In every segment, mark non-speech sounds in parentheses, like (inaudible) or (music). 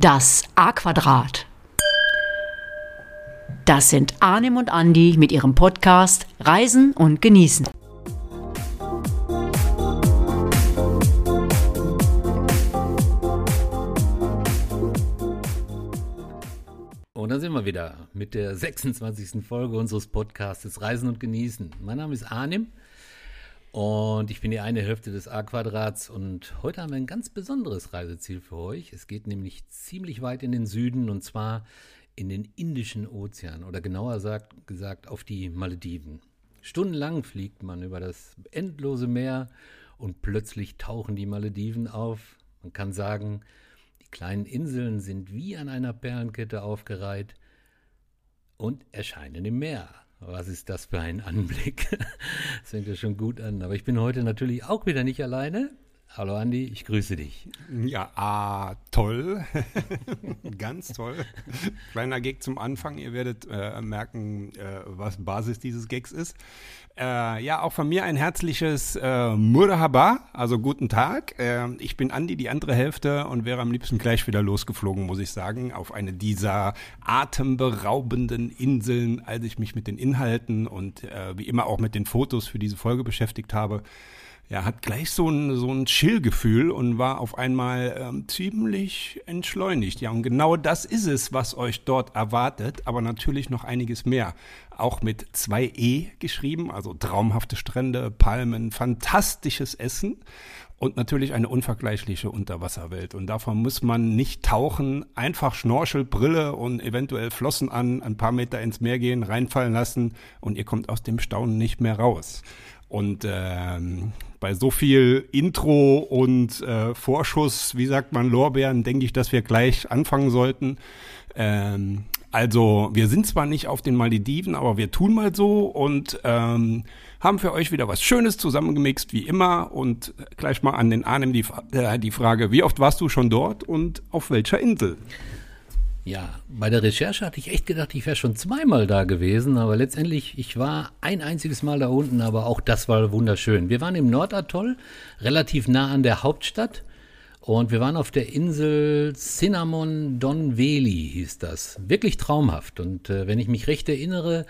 Das A-Quadrat. Das sind Arnim und Andi mit ihrem Podcast Reisen und Genießen. Und da sind wir wieder mit der 26. Folge unseres Podcasts Reisen und Genießen. Mein Name ist Arnim und ich bin die eine Hälfte des A-Quadrats und heute haben wir ein ganz besonderes Reiseziel für euch. Es geht nämlich ziemlich weit in den Süden und zwar in den Indischen Ozean oder genauer sagt, gesagt auf die Malediven. Stundenlang fliegt man über das endlose Meer und plötzlich tauchen die Malediven auf. Man kann sagen, die kleinen Inseln sind wie an einer Perlenkette aufgereiht und erscheinen im Meer. Was ist das für ein Anblick? (laughs) Das fängt ja schon gut an. Aber ich bin heute natürlich auch wieder nicht alleine. Hallo Andi, ich grüße dich. Ja, ah, toll. (laughs) Ganz toll. Kleiner Gag zum Anfang. Ihr werdet äh, merken, äh, was Basis dieses Gags ist. Äh, ja, auch von mir ein herzliches äh, Murhaba, also guten Tag. Äh, ich bin Andi, die andere Hälfte und wäre am liebsten gleich wieder losgeflogen, muss ich sagen, auf eine dieser atemberaubenden Inseln, als ich mich mit den Inhalten und äh, wie immer auch mit den Fotos für diese Folge beschäftigt habe ja, hat gleich so ein, so ein Chill-Gefühl und war auf einmal ähm, ziemlich entschleunigt. Ja, und genau das ist es, was euch dort erwartet, aber natürlich noch einiges mehr. Auch mit zwei E geschrieben, also traumhafte Strände, Palmen, fantastisches Essen und natürlich eine unvergleichliche Unterwasserwelt. Und davon muss man nicht tauchen, einfach Schnorchel, Brille und eventuell Flossen an, ein paar Meter ins Meer gehen, reinfallen lassen und ihr kommt aus dem Staunen nicht mehr raus. Und ähm, bei so viel Intro und äh, Vorschuss, wie sagt man, Lorbeeren, denke ich, dass wir gleich anfangen sollten. Ähm, also wir sind zwar nicht auf den Malediven, aber wir tun mal so und ähm, haben für euch wieder was Schönes zusammengemixt, wie immer. Und gleich mal an den Arnim die, äh, die Frage, wie oft warst du schon dort und auf welcher Insel? Ja, bei der Recherche hatte ich echt gedacht, ich wäre schon zweimal da gewesen, aber letztendlich, ich war ein einziges Mal da unten, aber auch das war wunderschön. Wir waren im Nordatoll, relativ nah an der Hauptstadt und wir waren auf der Insel Cinnamon Don Veli, hieß das. Wirklich traumhaft und äh, wenn ich mich recht erinnere,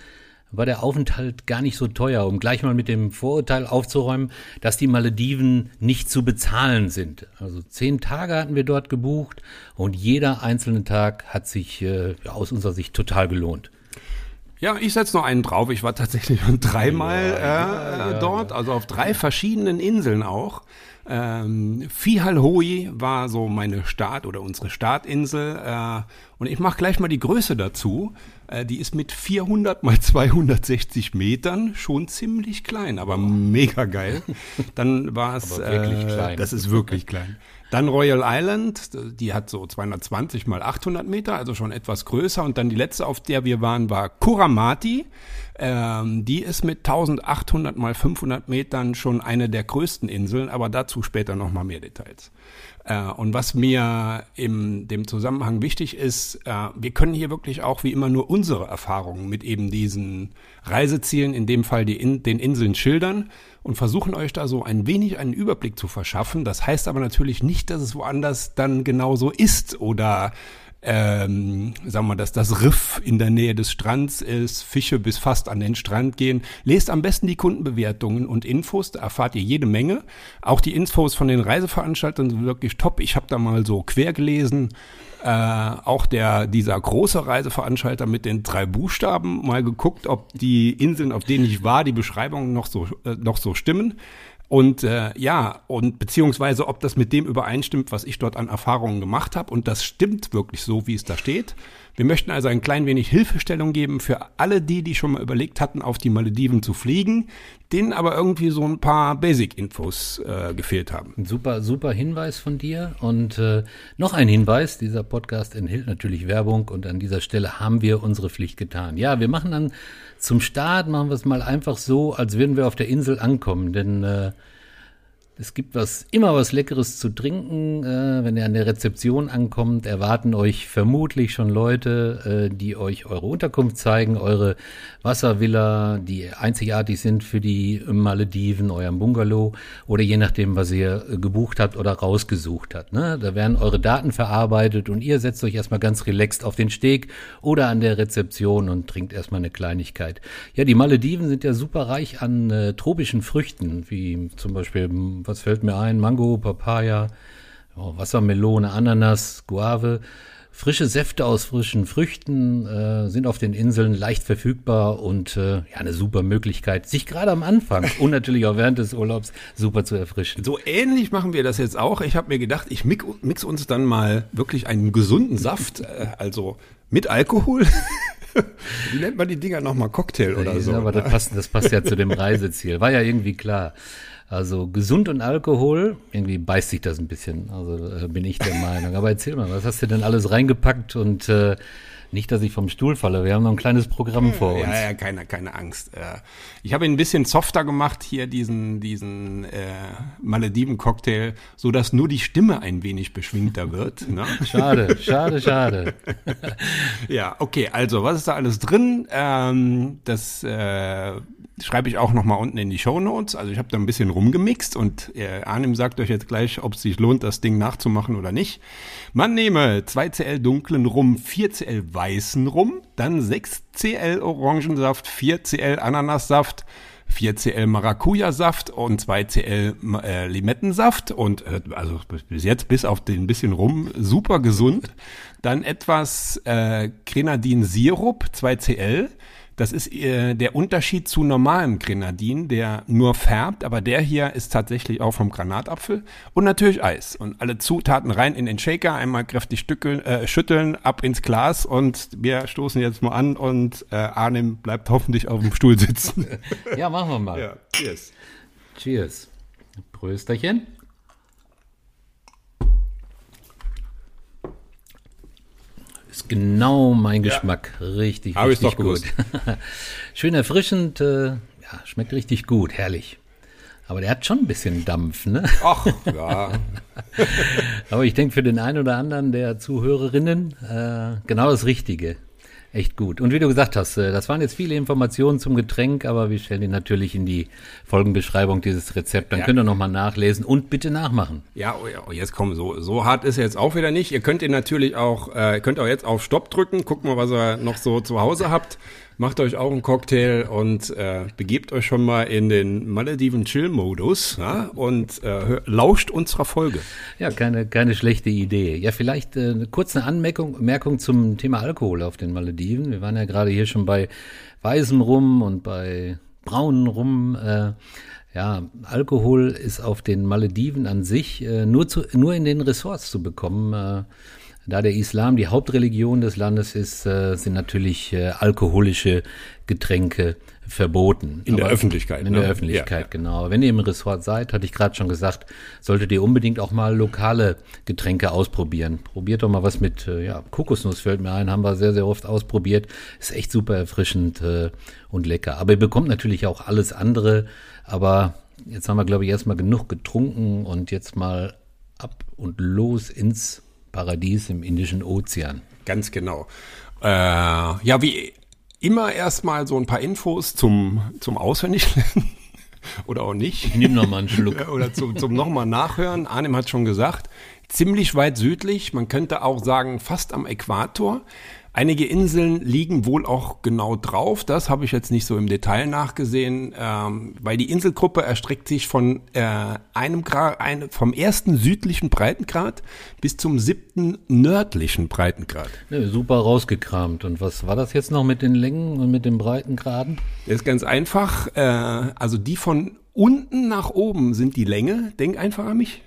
war der Aufenthalt gar nicht so teuer, um gleich mal mit dem Vorurteil aufzuräumen, dass die Malediven nicht zu bezahlen sind. Also zehn Tage hatten wir dort gebucht und jeder einzelne Tag hat sich äh, aus unserer Sicht total gelohnt. Ja, ich setze noch einen drauf. Ich war tatsächlich schon dreimal äh, ja, ja, dort, also auf drei verschiedenen Inseln auch. Ähm, Fihalhoi war so meine Start- oder unsere Startinsel. Äh, und ich mache gleich mal die Größe dazu. Äh, die ist mit 400 mal (laughs) 260 Metern schon ziemlich klein, aber mega geil. (laughs) Dann war es, äh, das ist wirklich klein. Dann Royal Island, die hat so 220 mal 800 Meter, also schon etwas größer. Und dann die letzte, auf der wir waren, war Kuramati. Ähm, die ist mit 1800 mal 500 Metern schon eine der größten Inseln, aber dazu später nochmal mehr Details. Äh, und was mir in dem Zusammenhang wichtig ist, äh, wir können hier wirklich auch wie immer nur unsere Erfahrungen mit eben diesen Reisezielen, in dem Fall die in, den Inseln schildern und versuchen euch da so ein wenig einen Überblick zu verschaffen. Das heißt aber natürlich nicht, dass es woanders dann genauso ist oder ähm, sagen wir, dass das Riff in der Nähe des Strands ist, Fische bis fast an den Strand gehen. Lest am besten die Kundenbewertungen und Infos, da erfahrt ihr jede Menge. Auch die Infos von den Reiseveranstaltern sind wirklich top. Ich habe da mal so quer gelesen. Äh, auch der dieser große Reiseveranstalter mit den drei Buchstaben mal geguckt, ob die Inseln, auf denen ich war, die Beschreibungen noch so äh, noch so stimmen. Und äh, ja, und beziehungsweise ob das mit dem übereinstimmt, was ich dort an Erfahrungen gemacht habe. Und das stimmt wirklich so, wie es da steht. Wir möchten also ein klein wenig Hilfestellung geben für alle die, die schon mal überlegt hatten, auf die Malediven zu fliegen, denen aber irgendwie so ein paar Basic-Infos äh, gefehlt haben. Ein super, super Hinweis von dir. Und äh, noch ein Hinweis, dieser Podcast enthält natürlich Werbung und an dieser Stelle haben wir unsere Pflicht getan. Ja, wir machen dann zum Start, machen wir es mal einfach so, als würden wir auf der Insel ankommen, denn äh, Es gibt was, immer was Leckeres zu trinken. Äh, wenn ihr an der Rezeption ankommt, erwarten euch vermutlich schon Leute, äh, die euch eure Unterkunft zeigen, eure Wasservilla, die einzigartig sind für die Malediven, eurem Bungalow oder je nachdem, was ihr gebucht habt oder rausgesucht habt. Ne? Da werden eure Daten verarbeitet und ihr setzt euch erstmal ganz relaxed auf den Steg oder an der Rezeption und trinkt erstmal eine Kleinigkeit. Ja, die Malediven sind ja super reich an äh, tropischen Früchten, wie zum Beispiel was fällt mir ein? Mango, Papaya, Wassermelone, Ananas, Guave. Frische Säfte aus frischen Früchten äh, sind auf den Inseln leicht verfügbar und äh, ja, eine super Möglichkeit, sich gerade am Anfang (laughs) und natürlich auch während des Urlaubs super zu erfrischen. So ähnlich machen wir das jetzt auch. Ich habe mir gedacht, ich mix, mix, uns dann mal wirklich einen gesunden Saft, äh, also mit Alkohol. Wie (laughs) nennt man die Dinger nochmal? Cocktail oder ja, so? Aber das passt, das passt ja zu dem (laughs) Reiseziel. War ja irgendwie klar. Also gesund und Alkohol, irgendwie beißt sich das ein bisschen. Also äh, bin ich der (laughs) Meinung. Aber erzähl mal, was hast du denn alles reingepackt und äh, nicht, dass ich vom Stuhl falle. Wir haben noch ein kleines Programm vor uns. Ja, ja, keine, keine Angst. Äh, ich habe ihn ein bisschen softer gemacht hier, diesen, diesen äh, Malediven-Cocktail, so dass nur die Stimme ein wenig beschwingter wird. Ne? (laughs) Schade, schade, (laughs) schade. ja, okay, also was ist da alles drin? Ähm, das äh, schreibe ich auch nochmal unten in die Show Notes. Also ich habe da ein bisschen rumgemixt und äh, Arnim sagt euch jetzt gleich, ob es sich lohnt, das Ding nachzumachen oder nicht. Man nehme 2cl dunklen Rum, 4cl weißen Rum, dann 6cl Orangensaft, 4cl Ananassaft, 4cl Maracuja-Saft und 2cl äh, Limettensaft und äh, also bis jetzt bis auf den bisschen rum super gesund. Dann etwas äh, Grenadin-Sirup, 2cl, das ist äh, der Unterschied zu normalem Grenadin, der nur färbt, aber der hier ist tatsächlich auch vom Granatapfel und natürlich Eis. Und alle Zutaten rein in den Shaker, einmal kräftig stückeln, äh, schütteln, ab ins Glas und wir stoßen jetzt mal an und äh, Arnim bleibt hoffentlich auf dem Stuhl sitzen. (laughs) Ja, machen wir mal. Ja, cheers. Cheers. Prösterchen. Ist genau mein Geschmack. Ja. Richtig, Hab richtig gut. (laughs) Schön erfrischend, äh, ja, schmeckt richtig gut, herrlich. Aber der hat schon ein bisschen Dampf, ne? Ach, ja. (laughs) Aber ich denke für den einen oder anderen der Zuhörerinnen äh, genau das Richtige echt gut. Und wie du gesagt hast, äh, das waren jetzt viele Informationen zum Getränk, aber wir stellen die natürlich in die Folgenbeschreibung dieses Rezept. Dann ja. könnt ihr nochmal nachlesen und bitte nachmachen. Ja, oh oh, jetzt komm, so, so hart ist er jetzt auch wieder nicht. Ihr könnt ihn natürlich auch, äh, könnt auch jetzt auf Stopp drücken, guckt mal, was ihr noch so zu Hause habt macht euch auch einen Cocktail und äh, begebt euch schon mal in den Malediven Chill-Modus ja, und äh, lauscht unserer Folge. Ja, keine, keine schlechte Idee. Ja, vielleicht äh, kurz eine Anmerkung Merkung zum Thema Alkohol auf den Malediven. Wir waren ja gerade hier schon bei weißem Rum und bei braunen Rum. Äh, ja, Alkohol ist auf den Malediven an sich äh, nur, zu, nur in den Ressorts zu bekommen. Äh, da der Islam die Hauptreligion des Landes ist, äh, sind natürlich äh, alkoholische Getränke verboten. In Aber der Öffentlichkeit. In ne? der Öffentlichkeit, ja, genau. Wenn ihr im Ressort seid, hatte ich gerade schon gesagt, solltet ihr unbedingt auch mal lokale Getränke ausprobieren. Probiert doch mal was mit, äh, ja, Kokosnuss fällt mir ein, haben wir sehr, sehr oft ausprobiert. Ist echt super erfrischend äh, und lecker. Aber ihr bekommt natürlich auch alles andere. Aber jetzt haben wir, glaube ich, erstmal genug getrunken und jetzt mal ab und los ins Paradies im Indischen Ozean. Ganz genau. Äh, ja, wie immer erstmal so ein paar Infos zum, zum Auswendiglernen. (laughs) Oder auch nicht. Ich nehme nochmal einen Schluck. (laughs) Oder zum, zum nochmal nachhören. Arnim hat schon gesagt, ziemlich weit südlich, man könnte auch sagen fast am Äquator. Einige Inseln liegen wohl auch genau drauf. Das habe ich jetzt nicht so im Detail nachgesehen, ähm, weil die Inselgruppe erstreckt sich von äh, einem Grad, ein, vom ersten südlichen Breitengrad bis zum siebten nördlichen Breitengrad. Ja, super rausgekramt. Und was war das jetzt noch mit den Längen und mit den Breitengraden? Das ist ganz einfach. Äh, also die von unten nach oben sind die Länge. Denk einfach an mich.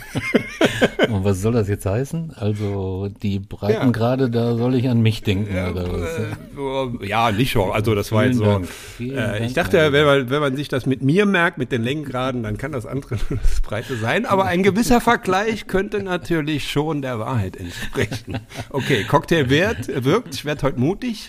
(laughs) Und was soll das jetzt heißen? Also die Breitengrade, ja. da soll ich an mich denken ja, oder was? Äh, ja, nicht schon. Also das war jetzt so. Äh, ich dachte, wenn man, wenn man sich das mit mir merkt, mit den Längengraden, dann kann das andere (laughs) das Breite sein. Aber ein gewisser Vergleich könnte natürlich schon der Wahrheit entsprechen. Okay, Cocktail wert, wirkt. Ich werde heute mutig.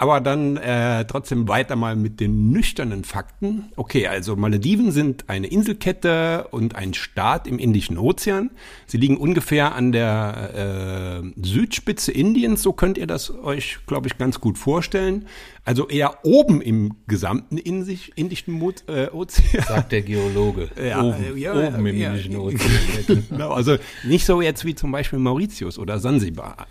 Aber dann äh, trotzdem weiter mal mit den nüchternen Fakten. Okay, also Malediven sind eine Inselkette und ein Staat im Indischen Ozean. Sie liegen ungefähr an der äh, Südspitze Indiens, so könnt ihr das euch, glaube ich, ganz gut vorstellen. Also eher oben im gesamten Indischen äh, Ozean. Sagt der Geologe. (laughs) Ja, oben, ja, oben im ja, Indischen Ozean. (laughs) genau, also nicht so jetzt wie zum Beispiel Mauritius oder Sansibar.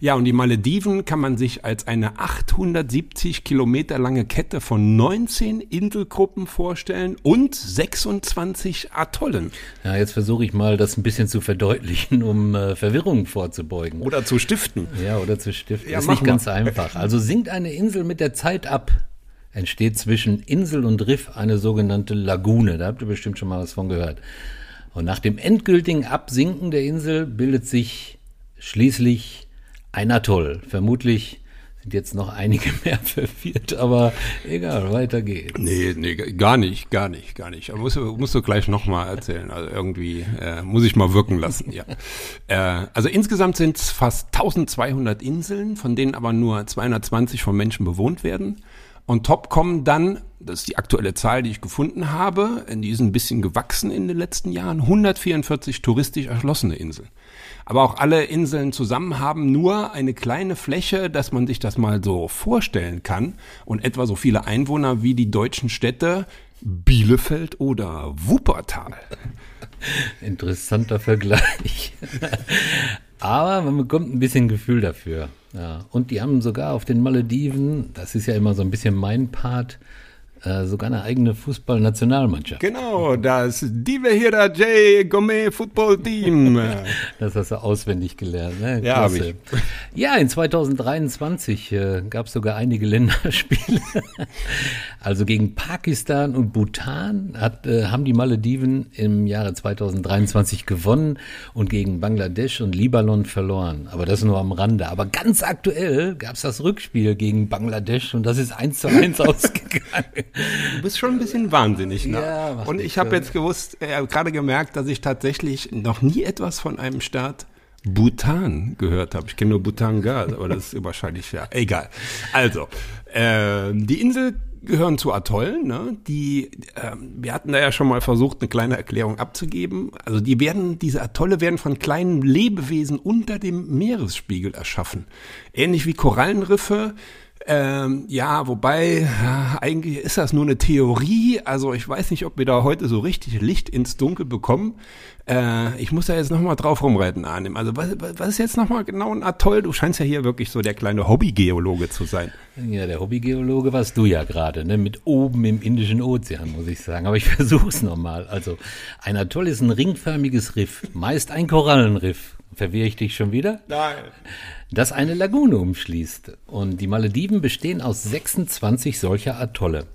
Ja, und die Malediven kann man sich als eine 870 Kilometer lange Kette von 19 Inselgruppen vorstellen und 26 Atollen. Ja, jetzt versuche ich mal, das ein bisschen zu verdeutlichen, um äh, Verwirrung vorzubeugen. Oder zu stiften. Ja, oder zu stiften. Ja, ist nicht mal. ganz einfach. Also sinkt eine Insel mit der Zeit ab, entsteht zwischen Insel und Riff eine sogenannte Lagune. Da habt ihr bestimmt schon mal was von gehört. Und nach dem endgültigen Absinken der Insel bildet sich schließlich ein Atoll. Vermutlich sind jetzt noch einige (laughs) mehr verwirrt, aber egal, weiter geht's. Nee, nee, gar nicht, gar nicht, gar nicht. Aber musst, musst du gleich nochmal erzählen. Also irgendwie äh, muss ich mal wirken lassen, ja. (laughs) äh, also insgesamt sind es fast 1200 Inseln, von denen aber nur 220 von Menschen bewohnt werden. Und top kommen dann, das ist die aktuelle Zahl, die ich gefunden habe, die ist ein bisschen gewachsen in den letzten Jahren, 144 touristisch erschlossene Inseln. Aber auch alle Inseln zusammen haben nur eine kleine Fläche, dass man sich das mal so vorstellen kann und etwa so viele Einwohner wie die deutschen Städte Bielefeld oder Wuppertal. Interessanter Vergleich. Aber man bekommt ein bisschen Gefühl dafür. Ja. Und die haben sogar auf den Malediven, das ist ja immer so ein bisschen mein Part, sogar eine eigene Fußballnationalmannschaft. Genau, das Divehira J Gourmet Football Team. (laughs) das hast du auswendig gelernt. Ne? Ja, habe ich. Ja, in 2023 äh, gab es sogar einige (laughs) Länderspiele. also gegen Pakistan und Bhutan hat, äh, haben die Malediven im Jahre 2023 gewonnen und gegen Bangladesch und Libanon verloren. Aber das nur am Rande. Aber ganz aktuell gab es das Rückspiel gegen Bangladesch und das ist eins zu eins (laughs) ausgegangen. Du bist schon ein bisschen wahnsinnig, ne? Ja, Und ich habe jetzt gewusst, äh, gerade gemerkt, dass ich tatsächlich noch nie etwas von einem Staat Bhutan gehört habe. Ich kenne nur Bhutan Gas, aber das ist wahrscheinlich ja egal. Also, äh, die Insel gehören zu Atollen. Ne? Die, äh, wir hatten da ja schon mal versucht, eine kleine Erklärung abzugeben. Also die werden, diese Atolle werden von kleinen Lebewesen unter dem Meeresspiegel erschaffen. Ähnlich wie Korallenriffe ähm, ja, wobei, eigentlich ist das nur eine Theorie. Also ich weiß nicht, ob wir da heute so richtig Licht ins Dunkel bekommen. Äh, ich muss da jetzt nochmal drauf rumreiten, Arnim. Also was, was ist jetzt nochmal genau ein Atoll? Du scheinst ja hier wirklich so der kleine Hobbygeologe zu sein. Ja, der Hobbygeologe warst du ja gerade, ne? mit oben im Indischen Ozean, muss ich sagen. Aber ich (laughs) versuch's nochmal. Also ein Atoll ist ein ringförmiges Riff, meist ein Korallenriff. Verwirre ich dich schon wieder? Nein das eine Lagune umschließt. Und die Malediven bestehen aus 26 solcher Atolle.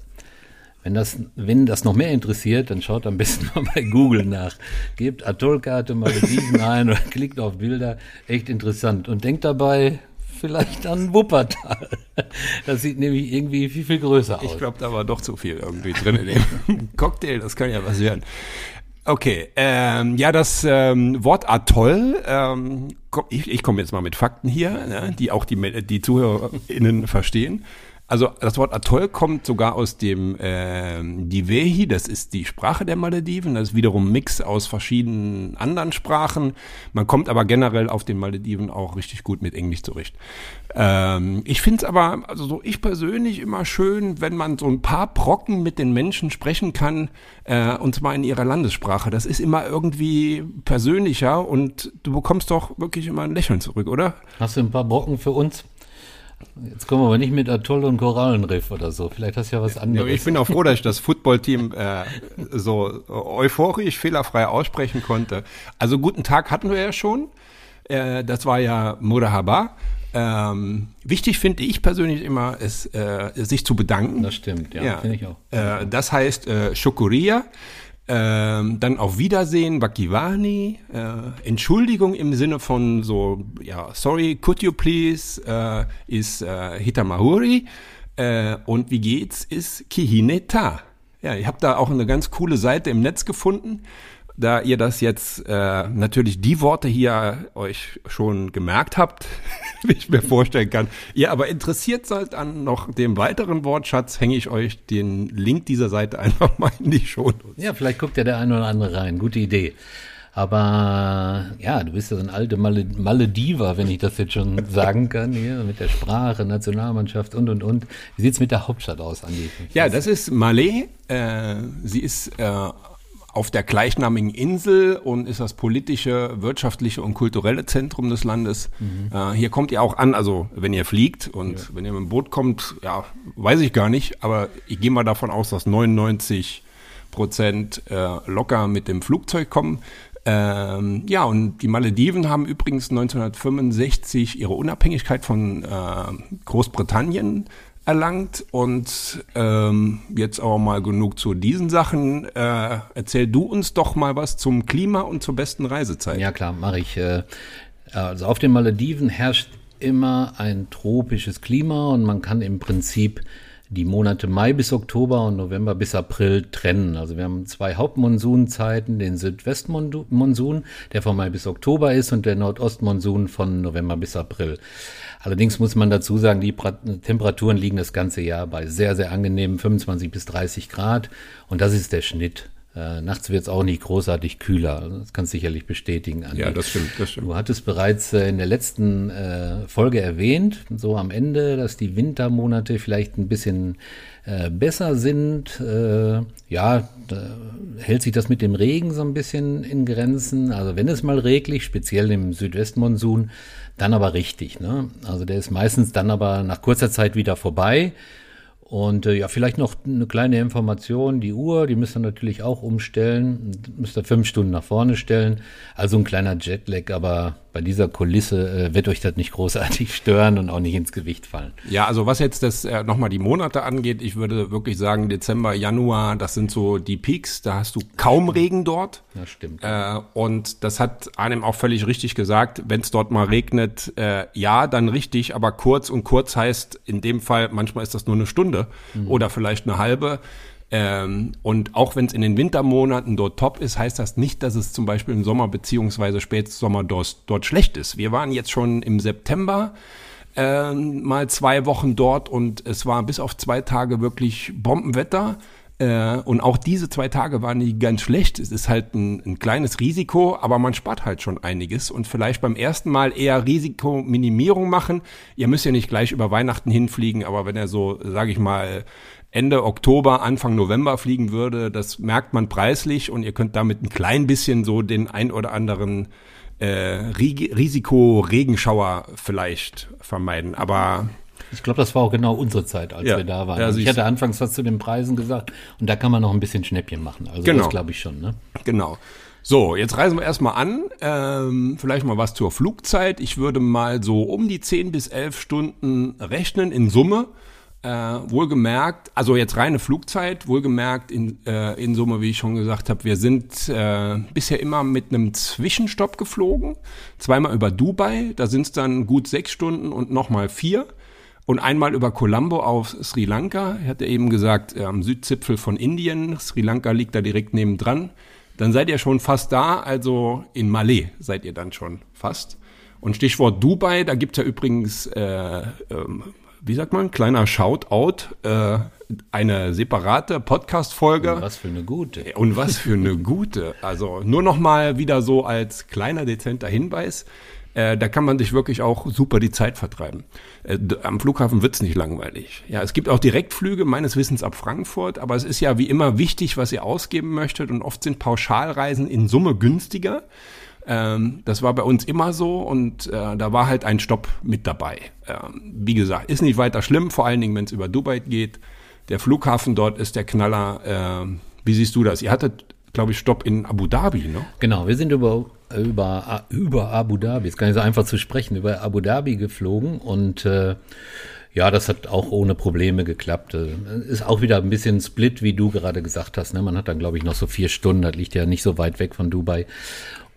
Wenn das, wenn das noch mehr interessiert, dann schaut am besten (laughs) mal bei Google nach. Gebt Atollkarte Malediven (laughs) ein oder klickt auf Bilder. Echt interessant. Und denkt dabei vielleicht an Wuppertal. (laughs) Das sieht nämlich irgendwie viel, viel größer aus. Ich glaube, da war doch zu viel irgendwie drin in dem Cocktail. Das kann ja was werden. Okay, ähm, ja, das ähm, Wort Atoll, ähm, komm, ich, ich komme jetzt mal mit Fakten hier, ne, die auch die, die ZuhörerInnen verstehen. Also das Wort Atoll kommt sogar aus dem äh, Divehi, das ist die Sprache der Malediven, das ist wiederum Mix aus verschiedenen anderen Sprachen. Man kommt aber generell auf den Malediven auch richtig gut mit Englisch zurecht. Ähm, ich finde es aber, also so ich persönlich immer schön, wenn man so ein paar Brocken mit den Menschen sprechen kann, äh, und zwar in ihrer Landessprache. Das ist immer irgendwie persönlicher und du bekommst doch wirklich immer ein Lächeln zurück, oder? Hast du ein paar Brocken für uns? Jetzt kommen wir aber nicht mit Atoll und Korallenriff oder so. Vielleicht hast du ja was anderes. Ich bin auch froh, dass ich das Footballteam äh, so euphorisch, fehlerfrei aussprechen konnte. Also guten Tag hatten wir ja schon. Äh, das war ja Murahaba. Ähm, wichtig finde ich persönlich immer, ist, äh, sich zu bedanken. Das stimmt, ja, ja. finde ich auch. Äh, das heißt äh, Shokuria. Ähm, dann auf Wiedersehen, Bakivani, äh, Entschuldigung im Sinne von so, ja, sorry, could you please, äh, ist äh, Hitamahuri. Äh, und wie geht's, ist Kihineta. Ja, ich habe da auch eine ganz coole Seite im Netz gefunden da ihr das jetzt äh, natürlich die Worte hier euch schon gemerkt habt, (laughs) wie ich mir vorstellen kann, ihr aber interessiert seid an noch dem weiteren Wortschatz, hänge ich euch den Link dieser Seite (laughs) einfach mal in die Show. Ja, vielleicht guckt ja der eine oder andere rein. Gute Idee. Aber ja, du bist ja so ein alte Mal Malediver, wenn ich das jetzt schon (laughs) sagen kann, hier mit der Sprache, Nationalmannschaft und und und. Wie sieht's mit der Hauptstadt aus, Andi? Ja, das ist Malé. Äh, sie ist äh, auf der gleichnamigen Insel und ist das politische, wirtschaftliche und kulturelle Zentrum des Landes. Mhm. Äh, hier kommt ihr auch an, also wenn ihr fliegt und ja. wenn ihr mit dem Boot kommt, ja, weiß ich gar nicht, aber ich gehe mal davon aus, dass 99 Prozent äh, locker mit dem Flugzeug kommen. Ähm, ja, und die Malediven haben übrigens 1965 ihre Unabhängigkeit von äh, Großbritannien erlangt. Und ähm, jetzt aber mal genug zu diesen Sachen. Äh, erzähl du uns doch mal was zum Klima und zur besten Reisezeit. Ja klar, mache ich. Äh, also auf den Malediven herrscht immer ein tropisches Klima und man kann im Prinzip die Monate Mai bis Oktober und November bis April trennen. Also wir haben zwei Hauptmonsunzeiten, den Südwestmonsun, der von Mai bis Oktober ist, und der Nordostmonsun von November bis April. Allerdings muss man dazu sagen, die Temperaturen liegen das ganze Jahr bei sehr, sehr angenehmen 25 bis 30 Grad. Und das ist der Schnitt. Äh, nachts wird es auch nicht großartig kühler. Das kannst du sicherlich bestätigen. Andi. Ja, das stimmt, das stimmt. Du hattest bereits äh, in der letzten äh, Folge erwähnt, so am Ende, dass die Wintermonate vielleicht ein bisschen äh, besser sind. Äh, ja, hält sich das mit dem Regen so ein bisschen in Grenzen. Also wenn es mal reglich, speziell im Südwestmonsun, dann aber richtig. Ne? Also der ist meistens dann aber nach kurzer Zeit wieder vorbei. Und äh, ja, vielleicht noch eine kleine Information. Die Uhr, die müsst ihr natürlich auch umstellen. Müsst ihr fünf Stunden nach vorne stellen. Also ein kleiner Jetlag, aber bei dieser Kulisse äh, wird euch das nicht großartig (laughs) stören und auch nicht ins Gewicht fallen. Ja, also was jetzt das äh, nochmal die Monate angeht, ich würde wirklich sagen, Dezember, Januar, das sind so die Peaks. Da hast du kaum Regen dort. Ja, stimmt. Äh, und das hat einem auch völlig richtig gesagt. Wenn es dort mal regnet, äh, ja, dann richtig, aber kurz und kurz heißt in dem Fall, manchmal ist das nur eine Stunde mhm. oder vielleicht eine halbe. Ähm, und auch wenn es in den Wintermonaten dort top ist, heißt das nicht, dass es zum Beispiel im Sommer beziehungsweise Spätsommer dort, dort schlecht ist. Wir waren jetzt schon im September äh, mal zwei Wochen dort und es war bis auf zwei Tage wirklich Bombenwetter. Äh, und auch diese zwei Tage waren nicht ganz schlecht. Es ist halt ein, ein, kleines Risiko, aber man spart halt schon einiges und vielleicht beim ersten Mal eher Risikominimierung machen. Ihr müsst ja nicht gleich über Weihnachten hinfliegen, aber wenn er so, sage ich mal, Ende Oktober, Anfang November fliegen würde, das merkt man preislich und ihr könnt damit ein klein bisschen so den ein oder anderen äh, Risiko-Regenschauer vielleicht vermeiden. Aber ich glaube, das war auch genau unsere Zeit, als ja. wir da waren. Also ich hatte anfangs was zu den Preisen gesagt und da kann man noch ein bisschen Schnäppchen machen. Also genau. das glaube ich schon. Ne? Genau. So, jetzt reisen wir erstmal an. Ähm, vielleicht mal was zur Flugzeit. Ich würde mal so um die 10 bis 11 Stunden rechnen in Summe. Äh, wohlgemerkt, also jetzt reine Flugzeit, wohlgemerkt in, äh, in Summe, wie ich schon gesagt habe, wir sind äh, bisher immer mit einem Zwischenstopp geflogen, zweimal über Dubai, da sind es dann gut sechs Stunden und nochmal vier. Und einmal über Colombo auf Sri Lanka, er hatte eben gesagt, äh, am Südzipfel von Indien, Sri Lanka liegt da direkt nebendran. Dann seid ihr schon fast da, also in Malé seid ihr dann schon fast. Und Stichwort Dubai, da gibt's ja übrigens äh, ähm, wie sagt man, kleiner Shoutout, äh, eine separate Podcast-Folge. Und was für eine gute. Und was für eine (laughs) gute. Also nur noch mal wieder so als kleiner dezenter Hinweis. Äh, da kann man sich wirklich auch super die Zeit vertreiben. Äh, am Flughafen wird's nicht langweilig. Ja, es gibt auch Direktflüge, meines Wissens ab Frankfurt, aber es ist ja wie immer wichtig, was ihr ausgeben möchtet und oft sind Pauschalreisen in Summe günstiger. Ähm, das war bei uns immer so und äh, da war halt ein Stopp mit dabei. Ähm, wie gesagt, ist nicht weiter schlimm, vor allen Dingen, wenn es über Dubai geht. Der Flughafen dort ist der Knaller. Äh, wie siehst du das? Ihr hattet, glaube ich, Stopp in Abu Dhabi, ne? Genau, wir sind über, über, über Abu Dhabi, ist gar nicht so einfach zu sprechen, über Abu Dhabi geflogen und äh, ja, das hat auch ohne Probleme geklappt. Äh, ist auch wieder ein bisschen Split, wie du gerade gesagt hast. Ne? Man hat dann, glaube ich, noch so vier Stunden. Das liegt ja nicht so weit weg von Dubai.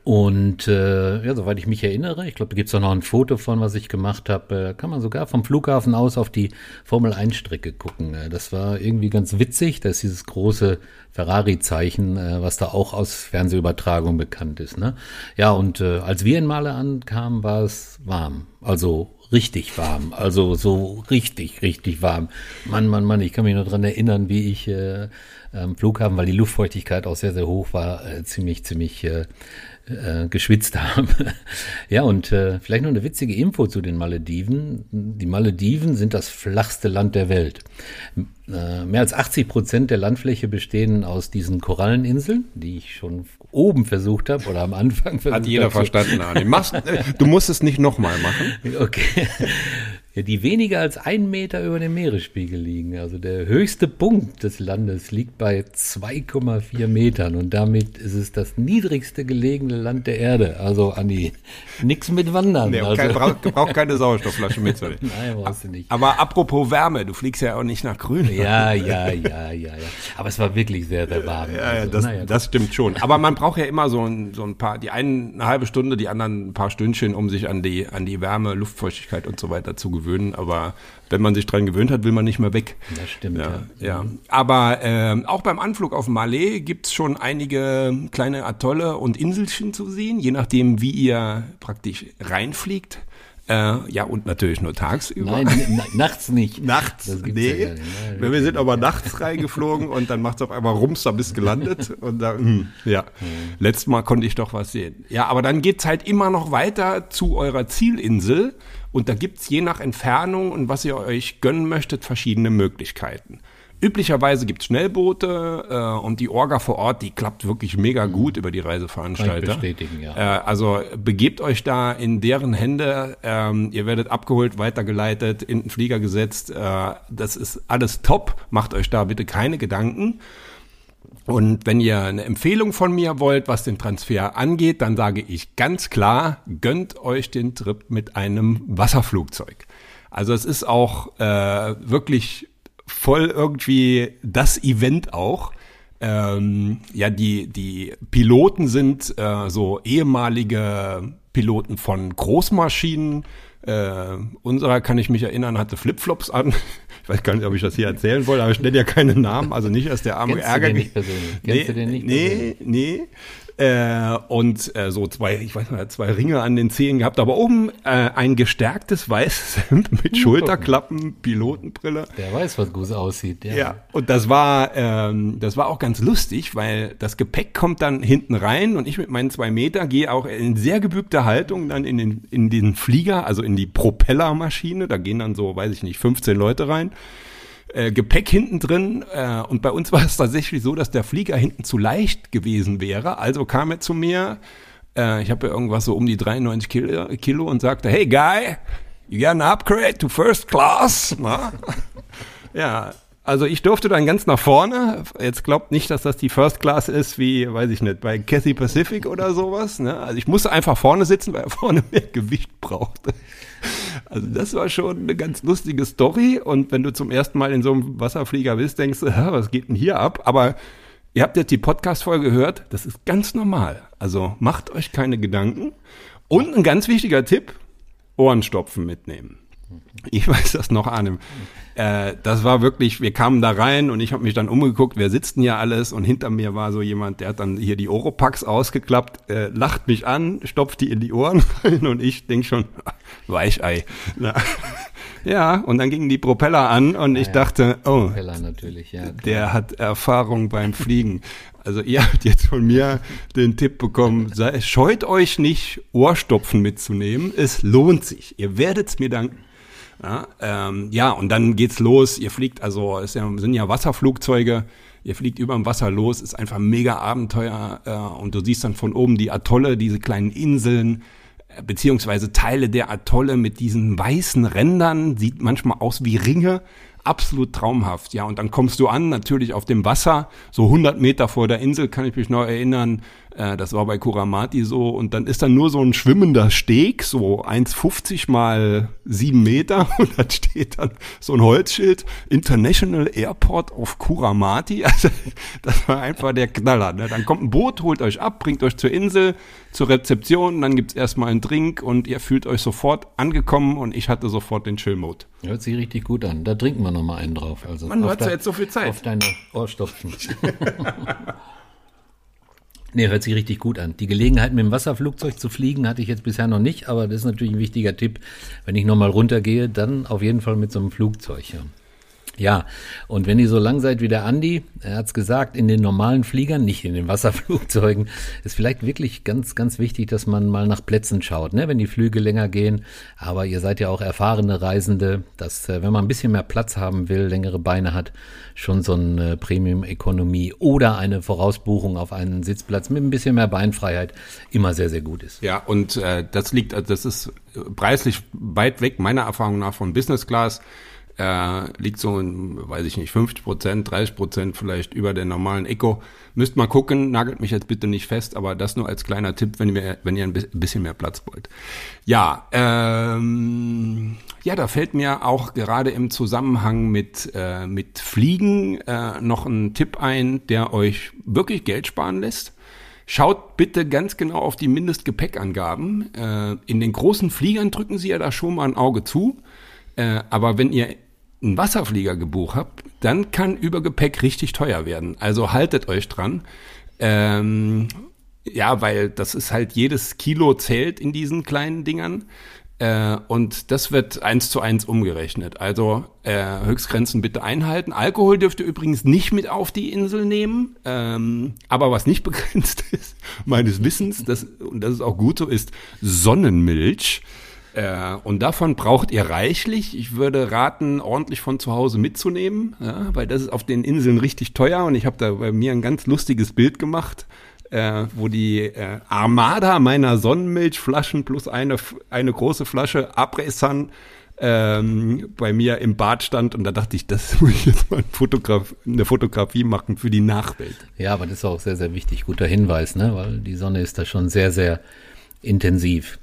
Und äh, ja, soweit ich mich erinnere, ich glaube, da gibt es auch noch ein Foto von, was ich gemacht habe, äh, kann man sogar vom Flughafen aus auf die Formel-1-Strecke gucken. Äh, das war irgendwie ganz witzig. Da ist dieses große Ferrari-Zeichen, äh, was da auch aus Fernsehübertragung bekannt ist. Ne? Ja, und äh, als wir in Male ankamen, war es warm. Also richtig warm. Also so richtig, richtig warm. Mann, Mann, Mann, ich kann mich nur dran erinnern, wie ich äh, am Flughafen, weil die Luftfeuchtigkeit auch sehr, sehr hoch war, äh, ziemlich, ziemlich äh, äh, geschwitzt (laughs) haben. ja, und äh, vielleicht noch eine witzige Info zu den Malediven. Die Malediven sind das flachste Land der Welt. Äh, mehr als 80 Prozent der Landfläche bestehen aus diesen Koralleninseln, die ich schon oben versucht habe oder am Anfang versucht Hat jeder verstanden, Arne. Machst, du musst es nicht nochmal machen. (laughs) Okay ja, die weniger als einen Meter über dem Meeresspiegel liegen. Also der höchste Punkt des Landes liegt bei 2,4 Metern und damit ist es das niedrigste gelegene Land der Erde. Also Andi, (laughs) nichts mit Wandern. Nee, also. kein, braucht, braucht keine Sauerstoffflasche mitzunehmen. (laughs) Nein, brauchst du nicht. Aber apropos Wärme, du fliegst ja auch nicht nach Grün. Ja, ja, ja, ja, ja. Aber es war wirklich sehr, sehr warm. Ja, ja, also, das, naja, das stimmt schon. Aber man braucht ja immer so ein, so ein paar, die einen eine halbe Stunde, die anderen ein paar Stündchen, um sich an die, an die Wärme, Luftfeuchtigkeit und so weiter zu gewöhnen gewöhnen, aber wenn man sich dran gewöhnt hat, will man nicht mehr weg. Das stimmt, ja. ja. ja. Aber äh, auch beim Anflug auf Malé gibt's schon einige kleine Atolle und Inselchen zu sehen, je nachdem, wie ihr praktisch reinfliegt. Äh, ja, und natürlich nur tagsüber. Nein, na, nachts nicht. nachts, nee. ja. Nein, wir sind aber nachts reingeflogen und dann macht's auf einmal Rums, da bist gelandet. (laughs) Und dann, hm, ja, letztes Mal konnte ich doch was sehen. Ja, aber dann geht's halt immer noch weiter zu eurer Zielinsel. Und da gibt's je nach Entfernung und was ihr euch gönnen möchtet, verschiedene Möglichkeiten. Üblicherweise gibt's Schnellboote äh, und die Orga vor Ort, die klappt wirklich mega gut über die Reiseveranstalter. Kann ich bestätigen, ja. Äh, also begebt euch da in deren Hände. Ähm, ihr werdet abgeholt, weitergeleitet, in den Flieger gesetzt. Äh, das ist alles top. Macht euch da bitte keine Gedanken. Und wenn ihr eine Empfehlung von mir wollt, was den Transfer angeht, dann sage ich ganz klar, gönnt euch den Trip mit einem Wasserflugzeug. Also es ist auch äh, wirklich voll irgendwie das Event auch. Ähm, ja, die, die Piloten sind äh, so ehemalige Piloten von Großmaschinen. Äh, unserer, kann ich mich erinnern, hatte Flipflops an. (laughs) Ich weiß gar nicht, ob ich das hier erzählen wollte, aber ich nenne ja keinen Namen, also nicht, dass der arme Kennst Ärger du den nicht persönlich? Nee, Kennst du den nicht nee, persönlich? nee. Äh, und äh, so zwei, ich weiß nicht, zwei Ringe an den Zehen gehabt, aber oben äh, ein gestärktes weißes (laughs) Hemd mit Schulterklappen, Pilotenbrille. Der weiß, was gut aussieht. Ja. Ja, und das war, ähm, das war auch ganz lustig, weil das Gepäck kommt dann hinten rein und ich mit meinen zwei Meter gehe auch in sehr gebückter Haltung dann in den, in den Flieger, also in die Propellermaschine. Da gehen dann so, weiß ich nicht, 15 Leute rein. Äh, Gepäck hinten drin äh, und bei uns (laughs) war es tatsächlich so, dass der Flieger hinten zu leicht gewesen wäre. Also kam er zu mir, äh, ich habe ja irgendwas so um die 93 Kilo, Kilo und sagte, hey Guy, you got an upgrade to first class? (laughs) Na? Ja, also ich durfte dann ganz nach vorne. Jetzt glaubt nicht, dass das die First Class ist, wie, weiß ich nicht, bei Cathy Pacific oder sowas. Ne? Also ich musste einfach vorne sitzen, weil er (laughs) vorne mehr Gewicht brauchte. Also das war schon eine ganz lustige Story. Und wenn du zum ersten Mal in so einem Wasserflieger bist, denkst du, "Hä, was geht denn hier ab? Aber ihr habt jetzt die Podcast-Folge gehört, das ist ganz normal. Also macht euch keine Gedanken. Und ein ganz wichtiger Tipp, Ohrenstopfen mitnehmen. Ich weiß das noch an dem. Äh, das war wirklich, wir kamen da rein und ich habe mich dann umgeguckt, wer sitzt denn hier alles? Und hinter mir war so jemand, der hat dann hier die Oropax ausgeklappt, äh, lacht mich an, stopft die in die Ohren (laughs) rein und ich denk schon, (laughs) Weichei. Na, (laughs) ja, und dann gingen die Propeller an und ich ja. dachte, oh, ja. der hat Erfahrung beim Fliegen. Also ihr habt jetzt von mir den Tipp bekommen, sei, scheut euch nicht, Ohrstopfen mitzunehmen. Es lohnt sich. Ihr werdet's mir danken. Ja, ähm, ja, und dann geht's los. Ihr fliegt, also es sind ja Wasserflugzeuge. Ihr fliegt über dem Wasser los, ist einfach ein mega Abenteuer. Äh, und du siehst dann von oben die Atolle, diese kleinen Inseln, äh, beziehungsweise Teile der Atolle mit diesen weißen Rändern. Sieht manchmal aus wie Ringe. absolut traumhaft. Ja, und dann kommst du an, natürlich auf dem Wasser, so 100 Meter vor der Insel, kann ich mich noch erinnern. Äh, das war bei Kuramati so. Und dann ist dann nur so ein schwimmender Steg, so 1,50 mal 7 Meter. (laughs) Und dann steht dann so ein Holzschild, International Airport of Kuramati. (laughs) Also, das war einfach der Knaller. Ne? Dann kommt ein Boot, holt euch ab, bringt euch zur Insel, zur Rezeption, dann gibt's erstmal einen Drink und ihr fühlt euch sofort angekommen und ich hatte sofort den Chill-Mode. Hört sich richtig gut an. Da trinken wir nochmal einen drauf. Also Mann, du hast ja jetzt so viel Zeit. Auf deine Ohrstopfen. (laughs) nee, hört sich richtig gut an. Die Gelegenheit, mit dem Wasserflugzeug zu fliegen, hatte ich jetzt bisher noch nicht, aber das ist natürlich ein wichtiger Tipp. Wenn ich nochmal runtergehe, dann auf jeden Fall mit so einem Flugzeug. Ja. Ja, und wenn ihr so lang seid wie der Andi, er hat's gesagt, in den normalen Fliegern, nicht in den Wasserflugzeugen, (laughs) ist vielleicht wirklich ganz, ganz wichtig, dass man mal nach Plätzen schaut, ne? wenn die Flüge länger gehen. Aber ihr seid ja auch erfahrene Reisende, dass, äh, wenn man ein bisschen mehr Platz haben will, längere Beine hat, schon so eine Premium-Ökonomie oder eine Vorausbuchung auf einen Sitzplatz mit ein bisschen mehr Beinfreiheit immer sehr, sehr gut ist. Ja, und äh, das liegt, das ist preislich weit weg, meiner Erfahrung nach, von Business Class äh, liegt so in, weiß ich nicht, 50 Prozent, 30 Prozent vielleicht über der normalen Eco. Müsst mal gucken, nagelt mich jetzt bitte nicht fest, aber das nur als kleiner Tipp, wenn ihr, wenn ihr ein bisschen mehr Platz wollt. Ja, ähm, ja, da fällt mir auch gerade im Zusammenhang mit, äh, mit Fliegen äh, noch ein Tipp ein, der euch wirklich Geld sparen lässt. Schaut bitte ganz genau auf die Mindestgepäckangaben. Äh, in den großen Fliegern drücken sie ja da schon mal ein Auge zu. Äh, aber wenn ihr einen Wasserflieger gebucht habt, dann kann Übergepäck richtig teuer werden. Also haltet euch dran. Ähm, ja, weil das ist halt jedes Kilo zählt in diesen kleinen Dingern. Äh, und das wird eins zu eins umgerechnet. Also äh, Höchstgrenzen bitte einhalten. Alkohol dürft ihr übrigens nicht mit auf die Insel nehmen. Ähm, aber was nicht (laughs) begrenzt ist, meines Wissens, das, und das ist auch gut so, ist Sonnenmilch. Äh, und davon braucht ihr reichlich. Ich würde raten, ordentlich von zu Hause mitzunehmen, ja, weil das ist auf den Inseln richtig teuer. Und ich habe da bei mir ein ganz lustiges Bild gemacht, äh, wo die äh, Armada meiner Sonnenmilchflaschen plus eine, eine große Flasche Abrissern ähm, bei mir im Bad stand und da dachte ich, das (laughs) muss ich jetzt mal ein Fotograf, eine Fotografie machen für die Nachwelt. Ja, aber das ist auch sehr, sehr wichtig. Guter Hinweis, ne? weil die Sonne ist da schon sehr, sehr intensiv.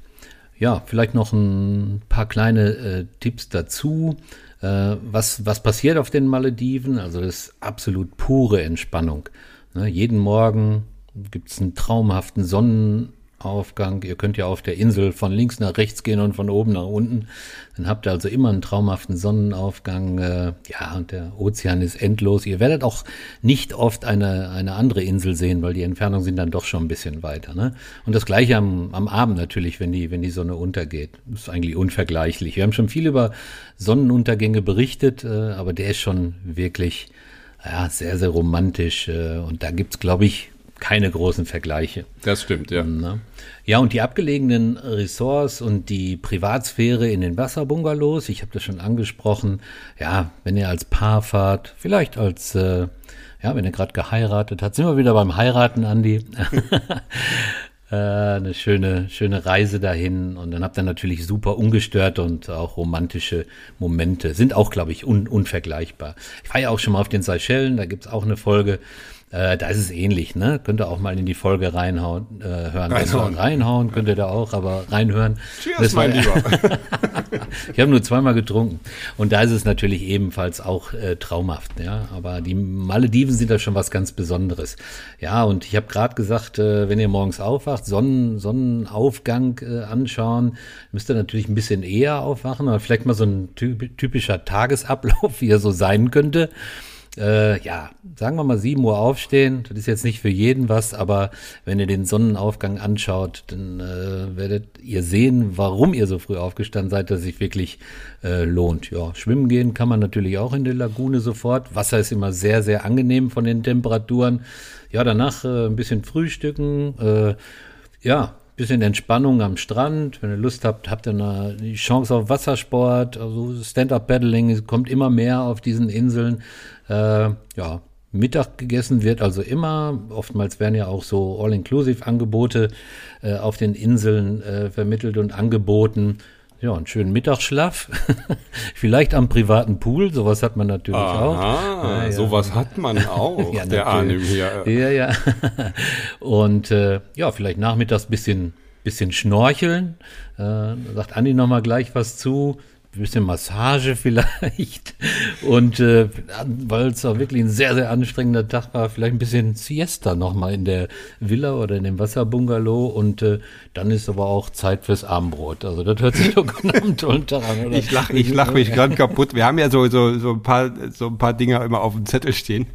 Ja, vielleicht noch ein paar kleine äh, Tipps dazu. Äh, was, was passiert auf den Malediven? Also das ist absolut pure Entspannung. Ne, jeden Morgen gibt es einen traumhaften Sonnen Aufgang. Ihr könnt ja auf der Insel von links nach rechts gehen und von oben nach unten. Dann habt ihr also immer einen traumhaften Sonnenaufgang. Äh, ja, und der Ozean ist endlos. Ihr werdet auch nicht oft eine, eine andere Insel sehen, weil die Entfernungen sind dann doch schon ein bisschen weiter. Ne? Und das gleiche am, am Abend natürlich, wenn die, wenn die Sonne untergeht. Das ist eigentlich unvergleichlich. Wir haben schon viel über Sonnenuntergänge berichtet, äh, aber der ist schon wirklich ja, sehr, sehr romantisch. Äh, und da gibt's, glaube ich, keine großen Vergleiche. Das stimmt, ja. Ne? Ja, und die abgelegenen Ressorts und die Privatsphäre in den Wasserbungalows, ich habe das schon angesprochen, ja, wenn ihr als Paar fahrt, vielleicht als, äh, ja, wenn ihr gerade geheiratet habt, sind wir wieder beim Heiraten, Andi. (laughs) äh, eine schöne, schöne Reise dahin und dann habt ihr natürlich super ungestörte und auch romantische Momente. Sind auch, glaube ich, un unvergleichbar. Ich war ja auch schon mal auf den Seychellen, da gibt's auch eine Folge äh, da ist es ähnlich, ne? Könnt ihr auch mal in die Folge reinhauen, äh, hören. Reinhauen. reinhauen könnt ihr da auch, aber reinhören. Cheers, das mein Lieber. (laughs) ich habe nur zweimal getrunken. Und da ist es natürlich ebenfalls auch äh, traumhaft, ja. Aber die Malediven sind da schon was ganz Besonderes. Ja, und ich habe gerade gesagt, äh, wenn ihr morgens aufwacht, Sonnen, Sonnenaufgang äh, anschauen, müsst ihr natürlich ein bisschen eher aufwachen, aber vielleicht mal so ein typischer Tagesablauf, (laughs) wie er so sein könnte äh, ja, sagen wir mal 7 Uhr aufstehen. Das ist jetzt nicht für jeden was, aber wenn ihr den Sonnenaufgang anschaut, dann äh, werdet ihr sehen, warum ihr so früh aufgestanden seid, dass sich wirklich äh, lohnt. Ja, schwimmen gehen kann man natürlich auch in der Lagune sofort. Wasser ist immer sehr, sehr angenehm von den Temperaturen. Ja, danach äh, ein bisschen frühstücken. Äh, ja, bisschen Entspannung am Strand. Wenn ihr Lust habt, habt ihr eine, Chance auf Wassersport. Also Stand-up-Paddling kommt immer mehr auf diesen Inseln. Äh, ja, Mittag gegessen wird also immer. Oftmals werden ja auch so All-Inclusive-Angebote äh, auf den Inseln äh, vermittelt und angeboten. Ja, einen schönen Mittagsschlaf. (laughs) Vielleicht am privaten Pool, sowas hat man natürlich Aha, auch. Ja, ja. sowas hat man (laughs) auch, ja, der Arnim hier. Ja, ja. Und äh, ja, vielleicht nachmittags bisschen, bisschen schnorcheln. Äh, sagt Andi nochmal gleich was zu bisschen Massage vielleicht und äh, weil es auch wirklich ein sehr, sehr anstrengender Tag war, vielleicht ein bisschen Siesta nochmal in der Villa oder in dem Wasserbungalow und äh, dann ist aber auch Zeit fürs Abendbrot. Also das hört sich doch (laughs) nach einem tollen Tag an, oder? Ich lache ich lach mich gerade kaputt. Wir haben ja so, so, so, ein paar, so ein paar Dinger immer auf dem Zettel stehen.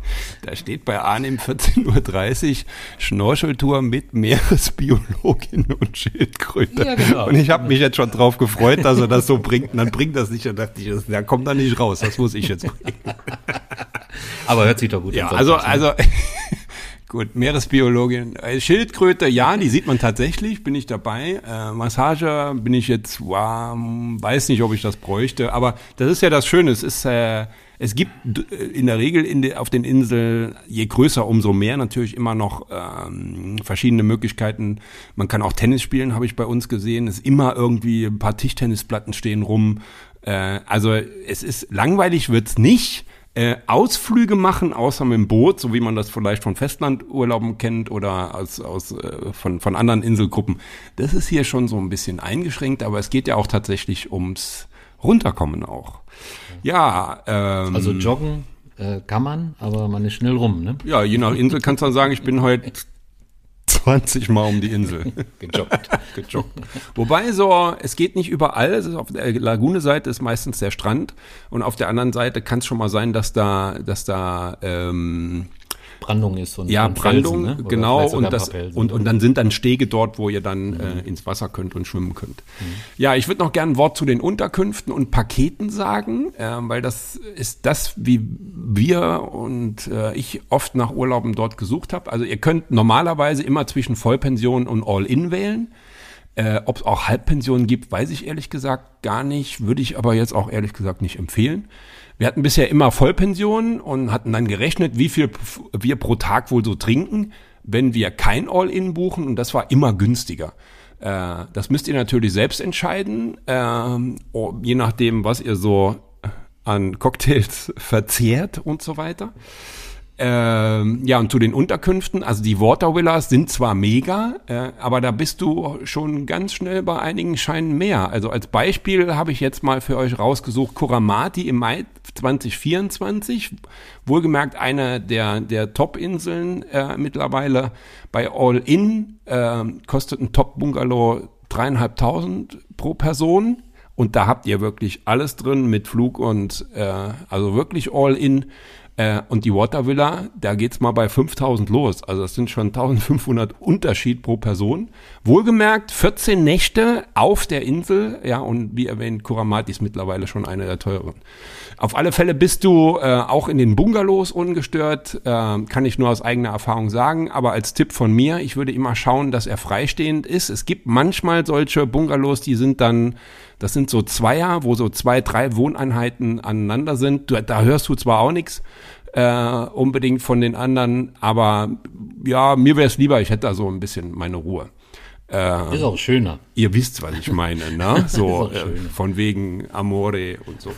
Da steht bei Arnim 14.30 Uhr Schnorcheltour mit Meeresbiologin und Schildkröte. Ja, genau. Und ich habe mich jetzt schon drauf gefreut, dass er das so bringt. Und dann bringt das nicht. Dann dachte ich, da kommt er nicht raus. Das muss ich jetzt bringen. (laughs) Aber hört sich doch gut ja, an. Also, also (laughs) Gut, Meeresbiologin. Äh, Schildkröte, ja, die sieht man tatsächlich, bin ich dabei. Äh, Massage bin ich jetzt, wow, weiß nicht, ob ich das bräuchte, aber das ist ja das Schöne. Es ist, äh, es gibt äh, in der Regel in de, auf den Inseln, je größer, umso mehr natürlich immer noch ähm, verschiedene Möglichkeiten. Man kann auch Tennis spielen, habe ich bei uns gesehen. Es immer irgendwie ein paar Tischtennisplatten stehen rum. Äh, also es ist langweilig wird's nicht äh, Ausflüge machen, außer mit dem Boot, so wie man das vielleicht von Festlandurlauben kennt oder aus, aus, äh, von, von anderen Inselgruppen. Das ist hier schon so ein bisschen eingeschränkt, aber es geht ja auch tatsächlich ums Runterkommen auch. Ja, ähm, also joggen äh, kann man, aber man ist schnell rum, ne? Ja, je nach Insel kannst du dann sagen, ich bin heute 20 Mal um die Insel. (laughs) Gejoggt. Gejoggt. Wobei so, es geht nicht überall. Es ist auf der Lagune-Seite ist meistens der Strand und auf der anderen Seite kann es schon mal sein, dass da, dass da ähm, Brandung ist und ja und Brandung Felsen, ne? genau und das und, und dann sind dann Stege dort, wo ihr dann mhm. äh, ins Wasser könnt und schwimmen könnt. Mhm. Ja, ich würde noch gerne ein Wort zu den Unterkünften und Paketen sagen, äh, weil das ist das, wie wir und äh, ich oft nach Urlauben dort gesucht habe. Also ihr könnt normalerweise immer zwischen Vollpension und All-in wählen. Äh, Ob es auch Halbpensionen gibt, weiß ich ehrlich gesagt gar nicht, würde ich aber jetzt auch ehrlich gesagt nicht empfehlen. Wir hatten bisher immer Vollpensionen und hatten dann gerechnet, wie viel wir pro Tag wohl so trinken, wenn wir kein All-In buchen und das war immer günstiger. Äh, das müsst ihr natürlich selbst entscheiden, äh, je nachdem, was ihr so an Cocktails (laughs) verzehrt und so weiter. Ähm, ja, und zu den Unterkünften, also die Water Villas sind zwar mega, äh, aber da bist du schon ganz schnell bei einigen Scheinen mehr. Also als Beispiel habe ich jetzt mal für euch rausgesucht Kuramati im Mai 2024. Wohlgemerkt eine der, der Top-Inseln äh, mittlerweile. Bei All In äh, kostet ein Top-Bungalow dreieinhalbtausend pro Person. Und da habt ihr wirklich alles drin mit Flug und äh, also wirklich All In. Äh, und die Water Villa, da geht's mal bei 5000 los. Also das sind schon 1500 Unterschied pro Person. Wohlgemerkt 14 Nächte auf der Insel. Ja, und wie erwähnt, Kuramati ist mittlerweile schon eine der teuren. Auf alle Fälle bist du äh, auch in den Bungalows ungestört, äh, kann ich nur aus eigener Erfahrung sagen. Aber als Tipp von mir, ich würde immer schauen, dass er freistehend ist. Es gibt manchmal solche Bungalows, die sind dann, das sind so Zweier, wo so zwei, drei Wohneinheiten aneinander sind. Du, da hörst du zwar auch nichts äh, unbedingt von den anderen, aber ja, mir wäre es lieber, ich hätte da so ein bisschen meine Ruhe. Äh, ist auch schöner. Ihr wisst, was ich meine, ne? (laughs) So äh, von wegen Amore und so.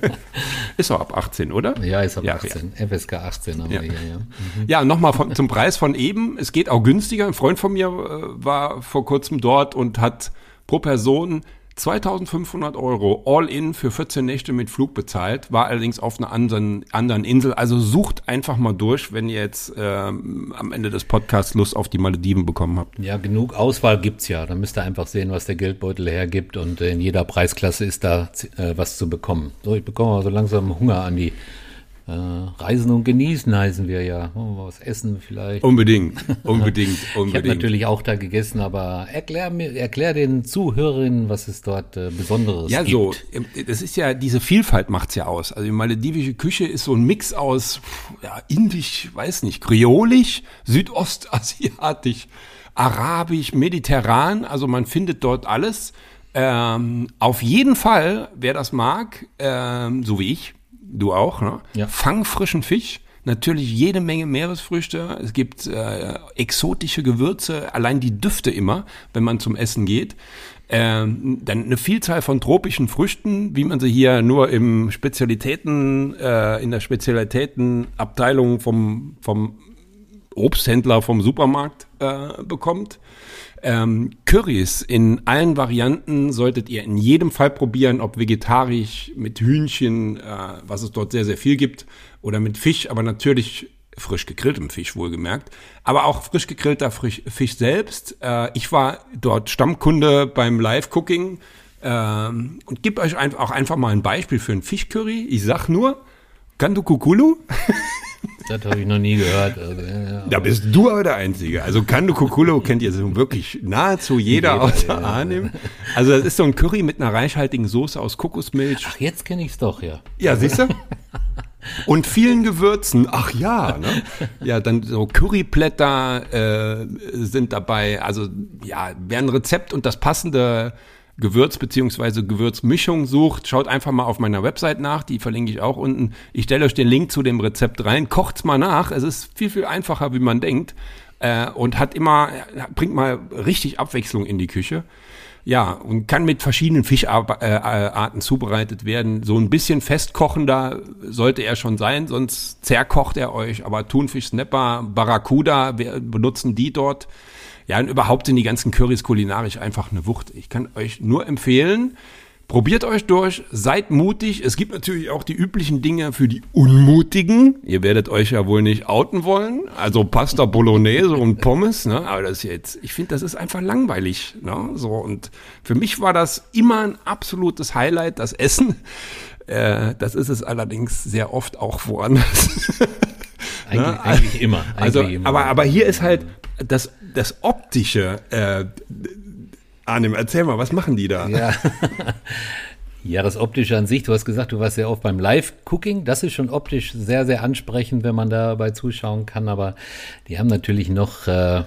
(laughs) ist auch ab 18, oder? Ja, ist ab ja, 18. Ja. FSK 18 haben ja. wir hier, ja. Mhm. Ja, nochmal zum Preis von eben. Es geht auch günstiger. Ein Freund von mir äh, war vor kurzem dort und hat pro Person 2500 Euro all in für 14 Nächte mit Flug bezahlt, war allerdings auf einer anderen, anderen Insel. Also sucht einfach mal durch, wenn ihr jetzt ähm, am Ende des Podcasts Lust auf die Malediven bekommen habt. Ja, genug Auswahl gibt's ja. Da müsst ihr einfach sehen, was der Geldbeutel hergibt und in jeder Preisklasse ist da äh, was zu bekommen. So, ich bekomme also langsam Hunger an die äh, Reisen und genießen heißen wir ja. Oh, was essen vielleicht. Unbedingt, (laughs) unbedingt, unbedingt. Ich habe natürlich auch da gegessen, aber erklär mir, erklär den Zuhörerinnen, was es dort äh, Besonderes ja, gibt. Ja, so, das ist ja, diese Vielfalt macht's ja aus. Also die maledivische Küche ist so ein Mix aus, ja, indisch, weiß nicht, kreolisch, südostasiatisch, arabisch, mediterran. Also man findet dort alles. Ähm, auf jeden Fall, wer das mag, ähm, so wie ich, du auch, ne? Ja. Fang frischen Fisch. Natürlich jede Menge Meeresfrüchte. Es gibt äh, exotische Gewürze, allein die Düfte immer, wenn man zum Essen geht. Ähm, dann eine Vielzahl von tropischen Früchten, wie man sie hier nur im Spezialitäten, äh, in der Spezialitätenabteilung vom, vom Obsthändler vom Supermarkt äh, bekommt. Ähm, Currys in allen Varianten solltet ihr in jedem Fall probieren, ob vegetarisch, mit Hühnchen, äh, was es dort sehr, sehr viel gibt, oder mit Fisch, aber natürlich frisch gegrilltem Fisch wohlgemerkt, aber auch frisch gegrillter Frisch, Fisch selbst. Äh, ich war dort Stammkunde beim Live-Cooking ähm, und gebe euch ein, auch einfach mal ein Beispiel für ein Fischcurry. Ich sag nur, Kandukukulu. Das habe ich noch nie gehört. Also, ja. Da bist du aber der Einzige. Also Kandukukulu kennt ihr so wirklich nahezu jeder, Jeder, außer ja. Arnim. Also das ist so ein Curry mit einer reichhaltigen Soße aus Kokosmilch. Ach, jetzt kenne ich es doch, ja. Ja, siehst du? (laughs) Und vielen Gewürzen. Ach ja, ne? Ja, dann so Curryblätter äh, sind dabei. Also ja, wer ein Rezept und das passende Gewürz beziehungsweise Gewürzmischung sucht, schaut einfach mal auf meiner Website nach, die verlinke ich auch unten. Ich stelle euch den Link zu dem Rezept rein, kocht's mal nach. Es ist viel, viel einfacher, wie man denkt. Äh, und hat immer, bringt mal richtig Abwechslung in die Küche. Ja, und kann mit verschiedenen Fischarten zubereitet werden. So ein bisschen festkochender sollte er schon sein, sonst zerkocht er euch. Aber Thunfisch, Snapper, Barracuda, wir benutzen die dort. Ja, und überhaupt sind die ganzen Currys kulinarisch einfach eine Wucht. Ich kann euch nur empfehlen, probiert euch durch, seid mutig. Es gibt natürlich auch die üblichen Dinge für die Unmutigen. Ihr werdet euch ja wohl nicht outen wollen. Also Pasta Bolognese und Pommes, ne? Aber das ist jetzt, ich finde, das ist einfach langweilig, ne? So, und für mich war das immer ein absolutes Highlight, das Essen. Äh, das ist es allerdings sehr oft auch woanders. (laughs) Eigentlich, Ne? eigentlich immer. Eigentlich Also, immer. aber, aber hier ist halt das, das optische. Äh, Arnim, erzähl mal, was machen die da? Ja. (laughs) ja, das Optische an sich, du hast gesagt, du warst sehr oft beim Live-Cooking. Das ist schon optisch sehr, sehr ansprechend, wenn man dabei zuschauen kann. Aber die haben natürlich noch, äh,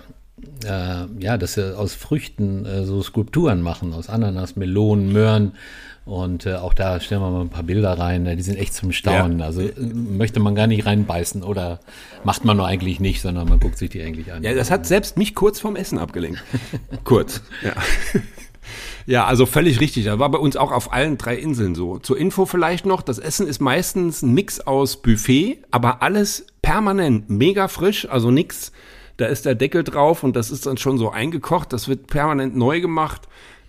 äh, ja, dass sie aus Früchten äh, so Skulpturen machen, aus Ananas, Melonen, Möhren. Und äh, auch da stellen wir mal ein paar Bilder rein. äh, Die sind echt zum Staunen. Ja. Also äh, möchte man gar nicht reinbeißen oder macht man nur eigentlich nicht, sondern man guckt sich die eigentlich an. Ja, das hat selbst mich kurz vom Essen abgelenkt. (laughs) kurz, ja. (laughs) Ja, also völlig richtig. Das war bei uns auch auf allen drei Inseln so. Zur Info vielleicht noch, das Essen ist meistens ein Mix aus Buffet, aber alles permanent mega frisch, also nix. Da ist der Deckel drauf und das ist dann schon so eingekocht, das wird permanent neu gemacht.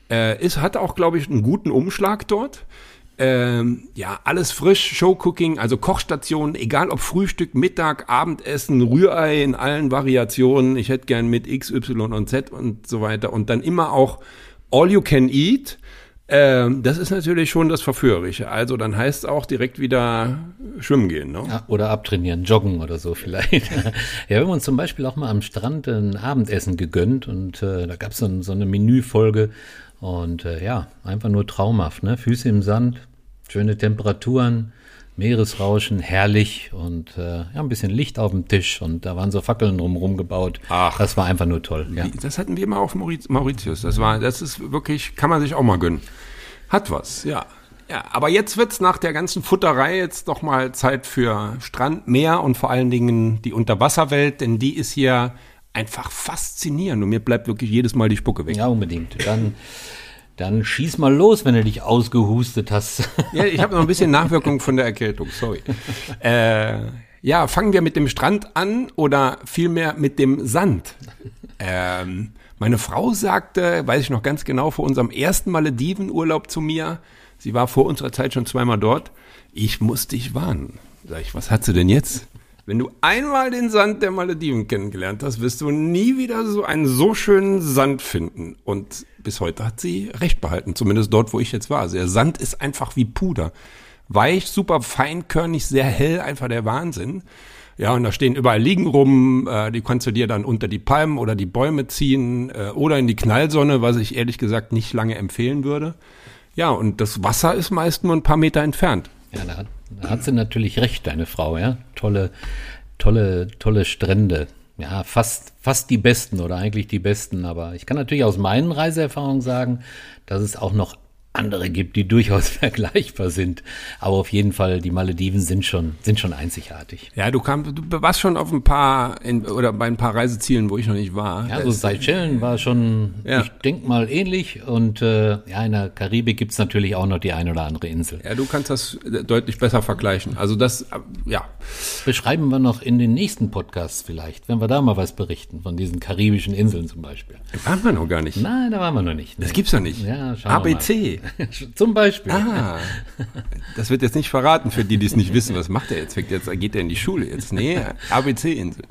Äh, es hat auch, glaube ich, einen guten Umschlag dort. Ähm, ja, alles frisch, Showcooking, also Kochstationen, egal ob Frühstück, Mittag, Abendessen, Rührei in allen Variationen. Ich hätte gern mit X, Y und Z und so weiter. Und dann immer auch All You Can Eat. Ähm, das ist natürlich schon das Verführerische. Also dann heißt es auch direkt wieder schwimmen gehen. Ne? Ja, oder abtrainieren, joggen oder so vielleicht. (laughs) ja, wir haben uns zum Beispiel auch mal am Strand ein Abendessen gegönnt und äh, da gab so es so eine Menüfolge und äh, ja, einfach nur traumhaft, ne? Füße im Sand, schöne Temperaturen, Meeresrauschen, herrlich und äh, ja, ein bisschen Licht auf dem Tisch und da waren so Fackeln drumherum gebaut. Ach. Das war einfach nur toll. Ja. Das hatten wir mal auf Mauritius. Mauritius. Das war, das ist wirklich, kann man sich auch mal gönnen. Hat was, ja. Ja, aber jetzt wird's nach der ganzen Futterei jetzt doch mal Zeit für Strand, Meer und vor allen Dingen die Unterwasserwelt, denn die ist hier einfach faszinierend und mir bleibt wirklich jedes Mal die Spucke weg. ja, unbedingt. Dann, dann schieß mal los, wenn du dich ausgehustet hast. (laughs) Ja, ich habe noch ein bisschen Nachwirkung von der Erkältung, sorry. Äh, ja, fangen wir mit dem Strand an oder vielmehr mit dem Sand. Ähm, meine Frau sagte, weiß ich noch ganz genau, vor unserem ersten Maledivenurlaub zu mir, sie war vor unserer Zeit schon zweimal dort, ich muss dich warnen. Sag ich, was hat sie denn jetzt? Wenn du einmal den Sand der Malediven kennengelernt hast, wirst du nie wieder so einen so schönen Sand finden. Und bis heute hat sie recht behalten, zumindest dort, wo ich jetzt war. Also der Sand ist einfach wie Puder. Weich, super feinkörnig, sehr hell, einfach der Wahnsinn. Ja, und da stehen überall Liegen rum, äh, die kannst du dir dann unter die Palmen oder die Bäume ziehen äh, oder in die Knallsonne, was ich ehrlich gesagt nicht lange empfehlen würde. Ja, und das Wasser ist meist nur ein paar Meter entfernt. Ja, hat, da hat sie natürlich recht, deine Frau, ja. Tolle, tolle, tolle Strände. Ja, fast, fast die besten oder eigentlich die besten. Aber ich kann natürlich aus meinen Reiseerfahrungen sagen, dass es auch noch andere gibt, die (laughs) durchaus vergleichbar sind. Aber auf jeden Fall, die Malediven sind schon, sind schon einzigartig. Ja, du kam, du warst schon auf ein paar in, oder bei ein paar Reisezielen, wo ich noch nicht war. Ja, so Seychellen war schon, ja. ich denk mal ähnlich. Und äh, ja, in der Karibik gibt's natürlich auch noch die eine oder andere Insel. Ja, du kannst das deutlich besser vergleichen. Also das, ja. Beschreiben wir noch in den nächsten Podcasts vielleicht, wenn wir da mal was berichten von diesen karibischen Inseln zum Beispiel. Da waren wir noch gar nicht. Nein, da waren wir noch nicht. Das gibt's noch nicht. Ja, ABC. (laughs) Zum Beispiel. Ah, das wird jetzt nicht verraten für die, die es nicht wissen. Was macht er jetzt? jetzt geht er in die Schule jetzt? Nee, (laughs) ABC-Insel.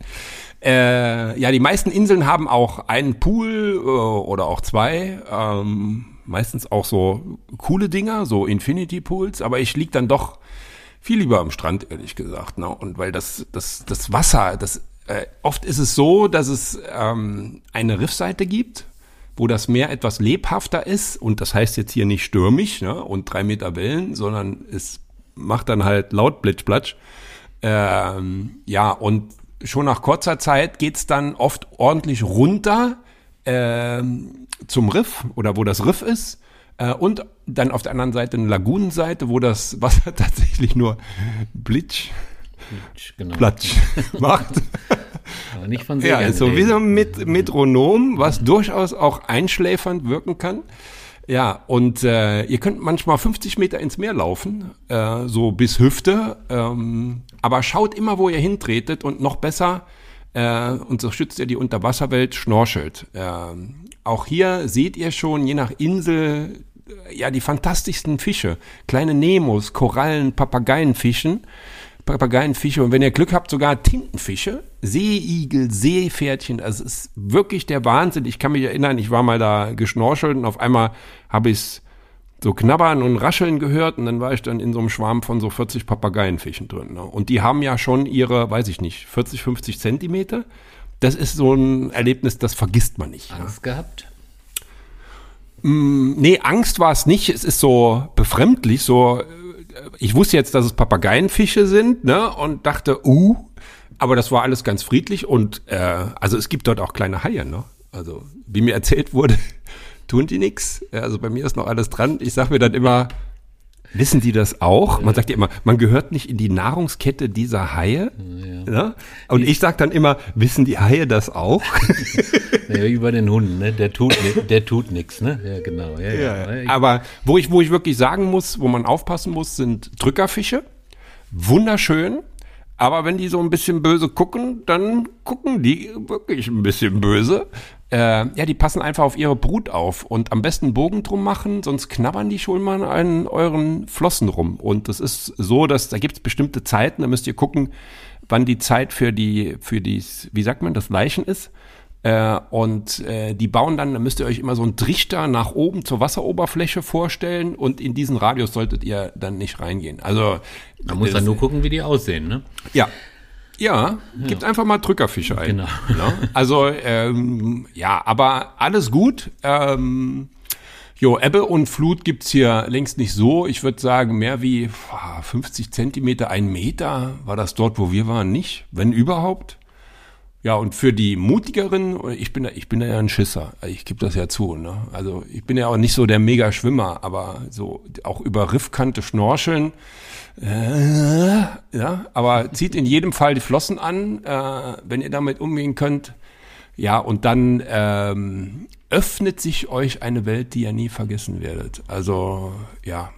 Äh, ja, die meisten Inseln haben auch einen Pool äh, oder auch zwei. Ähm, meistens auch so coole Dinger, so Infinity Pools. Aber ich lieg dann doch viel lieber am Strand, ehrlich gesagt. Ne? Und weil das, das, das Wasser, das äh, oft ist es so, dass es ähm, eine Riffseite gibt wo das Meer etwas lebhafter ist und das heißt jetzt hier nicht stürmisch ne, und drei Meter Wellen, sondern es macht dann halt laut Blitschplatsch. Ähm, ja, und schon nach kurzer Zeit geht's dann oft ordentlich runter ähm, zum Riff oder wo das Riff ist. Äh, und dann auf der anderen Seite eine Lagunenseite, wo das Wasser (laughs) tatsächlich nur Blitsch, Blitsch genau. Platsch (laughs) macht. Aber nicht von Segern Ja, so wie so ein Met Metronom, was durchaus auch einschläfernd wirken kann. Ja, und äh, ihr könnt manchmal 50 Meter ins Meer laufen, äh, so bis Hüfte. Ähm, aber schaut immer, wo ihr hintretet und noch besser, äh, und so schützt ihr die Unterwasserwelt, schnorchelt. Ähm, auch hier seht ihr schon, je nach Insel, äh, ja, die fantastischsten Fische. Kleine Nemos, Korallen, Papageienfischen. Papageienfische und wenn ihr Glück habt, sogar Tintenfische, Seeigel, Seepferdchen. Also es ist wirklich der Wahnsinn. Ich kann mich erinnern, ich war mal da geschnorchelt und auf einmal habe ich es so knabbern und rascheln gehört und dann war ich dann in so einem Schwarm von so 40 Papageienfischen drin. Ne? Und die haben ja schon ihre, weiß ich nicht, 40, 50 Zentimeter. Das ist so ein Erlebnis, das vergisst man nicht. Angst ja. gehabt? Mm, nee, Angst war es nicht. Es ist so befremdlich, so ich wusste jetzt, dass es Papageienfische sind, ne, und dachte, uh, aber das war alles ganz friedlich und äh, also es gibt dort auch kleine Haie, ne? Also wie mir erzählt wurde, (laughs) tun die nix. Also bei mir ist noch alles dran. Ich sag mir dann immer, Wissen die das auch? Man sagt ja immer, man gehört nicht in die Nahrungskette dieser Haie. Ja. Ne? Und ich sage dann immer, wissen die Haie das auch? (laughs) Ja, wie bei den Hunden, ne? Der tut, der tut nichts, ne? Ja, genau. Ja, ja. ja. Aber wo ich, wo ich wirklich sagen muss, wo man aufpassen muss, sind Drückerfische. Wunderschön. Aber wenn die so ein bisschen böse gucken, dann gucken die wirklich ein bisschen böse. Äh, ja, die passen einfach auf ihre Brut auf und am besten Bogen drum machen, sonst knabbern die schon mal an euren Flossen rum. Und das ist so, dass da gibt es bestimmte Zeiten, da müsst ihr gucken, wann die Zeit für die, für die, wie sagt man, das Leichen ist. Äh, und äh, die bauen dann, da müsst ihr euch immer so einen Trichter nach oben zur Wasseroberfläche vorstellen und in diesen Radius solltet ihr dann nicht reingehen. Also man muss dann nur gucken, wie die aussehen, ne? Ja. Ja, gibt ja. einfach mal Drückerfische ein. Genau. Ne? Also ähm, ja, aber alles gut. Ähm, Jo, Ebbe und Flut gibt's hier längst nicht so. Ich würde sagen, mehr wie 50 Zentimeter, ein Meter war das dort, wo wir waren, nicht, wenn überhaupt. Ja, und für die mutigeren, ich bin, ich bin ja ein Schisser, ich gebe das ja zu. Ne? Also ich bin ja auch nicht so der Mega-Schwimmer, aber so auch über Riffkante schnorcheln, äh, ja, aber zieht in jedem Fall die Flossen an, äh, wenn ihr damit umgehen könnt. Ja, und dann ähm, öffnet sich euch eine Welt, die ihr nie vergessen werdet. Also ja,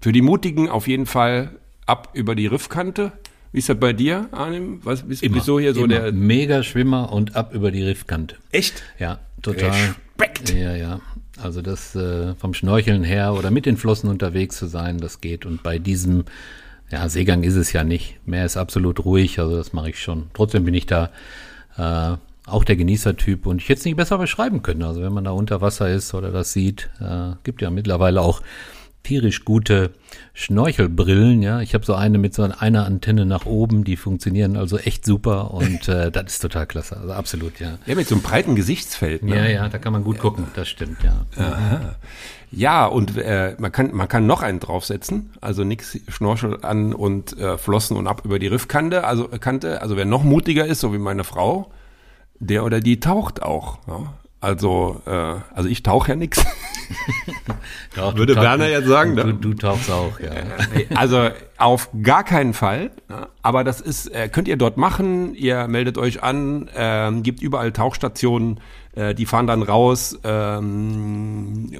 für die Mutigen auf jeden Fall ab über die Riffkante. Wie ist das bei dir, Arnim? Was, bist, immer, wieso hier so immer. der Mega-Schwimmer und ab über die Riffkante. Echt? Ja, total. Respekt. Ja, ja. Also das äh, vom Schnorcheln her oder mit den Flossen unterwegs zu sein, das geht. Und bei diesem ja, Seegang ist es ja nicht. Meer ist absolut ruhig, also das mache ich schon. Trotzdem bin ich da äh, auch der Genießertyp und ich hätte es nicht besser beschreiben können. Also wenn man da unter Wasser ist oder das sieht, äh, gibt ja mittlerweile auch tierisch gute Schnorchelbrillen, ja. Ich habe so eine mit so einer Antenne nach oben, die funktionieren also echt super und äh, das ist total klasse. Also absolut, ja. Ja, mit so einem breiten Gesichtsfeld. Ne? Ja, ja, da kann man gut ja. gucken, das stimmt, ja. Aha. Ja, und äh, man kann man kann noch einen draufsetzen, also nix Schnorchel an und äh, Flossen und ab über die Riffkante, also Kante, also wer noch mutiger ist, so wie meine Frau, der oder die taucht auch. Ja? Also, äh, also ich tauche ja nix. (laughs) Doch, Würde du Werner jetzt sagen, Du, ne? du tauchst auch, ja. Also auf gar keinen Fall. ja. Aber das ist, äh, könnt ihr dort machen. Ihr meldet euch an, ähm, gibt überall Tauchstationen. Äh, die fahren dann raus, ähm,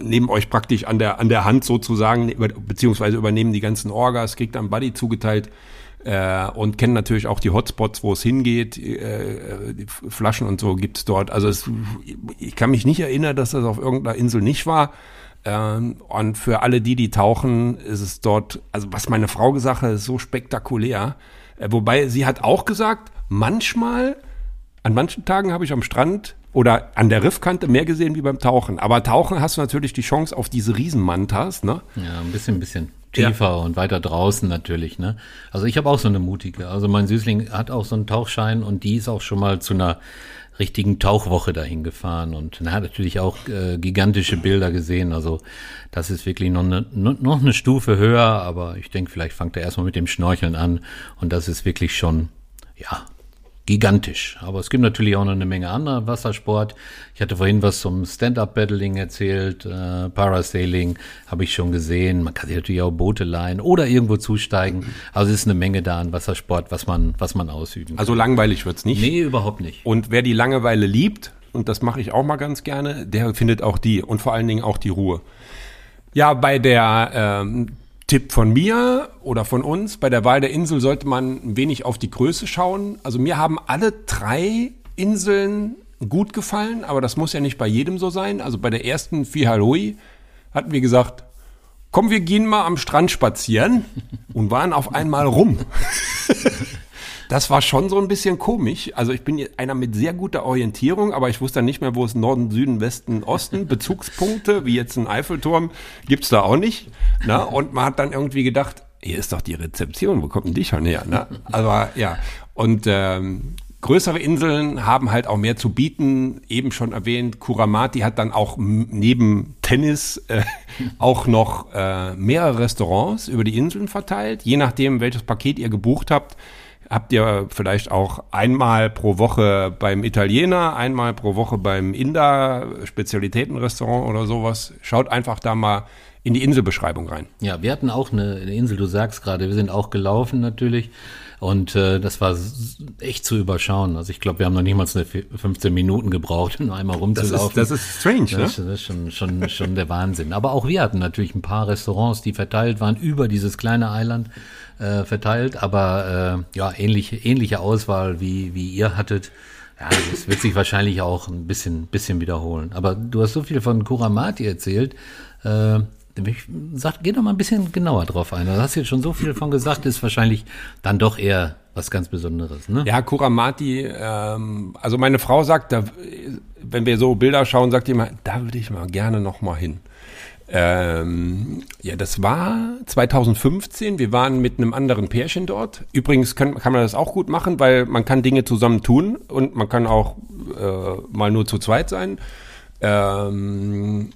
nehmen euch praktisch an der an der Hand sozusagen, beziehungsweise übernehmen die ganzen Orgas, kriegt dann Buddy zugeteilt. Äh, und kennen natürlich auch die Hotspots, wo es hingeht. Äh, die Flaschen und so gibt's dort. Also es, ich kann mich nicht erinnern, dass das auf irgendeiner Insel nicht war. Ähm, und für alle die, die tauchen, ist es dort, also was meine Frau gesagt hat, ist so spektakulär. Äh, wobei sie hat auch gesagt, manchmal, an manchen Tagen habe ich am Strand oder an der Riffkante mehr gesehen wie beim Tauchen. Aber Tauchen hast du natürlich die Chance auf diese Riesenmantas, ne? Ja, ein bisschen, ein bisschen tiefer und weiter draußen natürlich, ne? Also ich habe auch so eine mutige. Also mein Süßling hat auch so einen Tauchschein und die ist auch schon mal zu einer richtigen Tauchwoche dahin gefahren und na, hat natürlich auch äh, gigantische Bilder gesehen. Also das ist wirklich noch eine, no- noch eine Stufe höher, aber ich denke, vielleicht fängt er erstmal mit dem Schnorcheln an und das ist wirklich schon, ja, gigantisch. Aber es gibt natürlich auch noch eine Menge anderer Wassersport. Ich hatte vorhin was zum Stand-Up-Paddling erzählt, äh, Parasailing habe ich schon gesehen. Man kann sich natürlich auch Boote leihen oder irgendwo zusteigen. Also es ist eine Menge da an Wassersport, was man, was man ausüben kann. Also langweilig wird's nicht. nee, überhaupt nicht. Und wer die Langeweile liebt, und das mache ich auch mal ganz gerne, der findet auch die und vor allen Dingen auch die Ruhe. Ja, bei der ähm, Tipp von mir oder von uns, bei der Wahl der Insel sollte man ein wenig auf die Größe schauen. Also mir haben alle drei Inseln gut gefallen, aber das muss ja nicht bei jedem so sein. Also bei der ersten Fihaloi hatten wir gesagt, komm, wir gehen mal am Strand spazieren und waren auf einmal rum. Das war schon so ein bisschen komisch. Also ich bin einer mit sehr guter Orientierung, aber ich wusste dann nicht mehr, wo es Norden, Süden, Westen, Osten. Bezugspunkte, wie jetzt ein Eiffelturm, gibt's da auch nicht. Na? Und man hat dann irgendwie gedacht, hier ist doch die Rezeption, wo kommt denn die schon her? Ne? Aber ja, und ähm, größere Inseln haben halt auch mehr zu bieten. Eben schon erwähnt, Kuramati hat dann auch neben Tennis äh, auch noch äh, mehrere Restaurants über die Inseln verteilt. Je nachdem, welches Paket ihr gebucht habt, habt ihr vielleicht auch einmal pro Woche beim Italiener, einmal pro Woche beim Inder, Spezialitätenrestaurant oder sowas. Schaut einfach da mal in die Inselbeschreibung rein. Ja, wir hatten auch eine, Insel, du sagst gerade, wir sind auch gelaufen natürlich. Und äh, das war echt zu überschauen. Also ich glaube, wir haben noch nicht mal eine 15 Minuten gebraucht, (laughs) um einmal rumzulaufen. Das ist, das ist strange, ne? Das, das ist schon, schon, schon der Wahnsinn. Aber auch wir hatten natürlich ein paar Restaurants, die verteilt waren über dieses kleine Eiland äh, verteilt, aber äh, ja, ähnliche, ähnliche Auswahl wie, wie ihr hattet. Ja, das wird sich wahrscheinlich auch ein bisschen, bisschen wiederholen. Aber du hast so viel von Kuramati erzählt. Äh, ich sag, geh doch mal ein bisschen genauer drauf ein. Du hast jetzt schon so viel von gesagt, ist wahrscheinlich dann doch eher was ganz Besonderes, ne? Ja, Kuramati, ähm, also meine Frau sagt, da, wenn wir so Bilder schauen, sagt die immer, da würde ich mal gerne noch mal hin. Ähm, ja, das war 2015. Wir waren mit einem anderen Pärchen dort. Übrigens kann, kann man das auch gut machen, weil man kann Dinge zusammen tun und man kann auch äh, mal nur zu zweit sein. Ähm,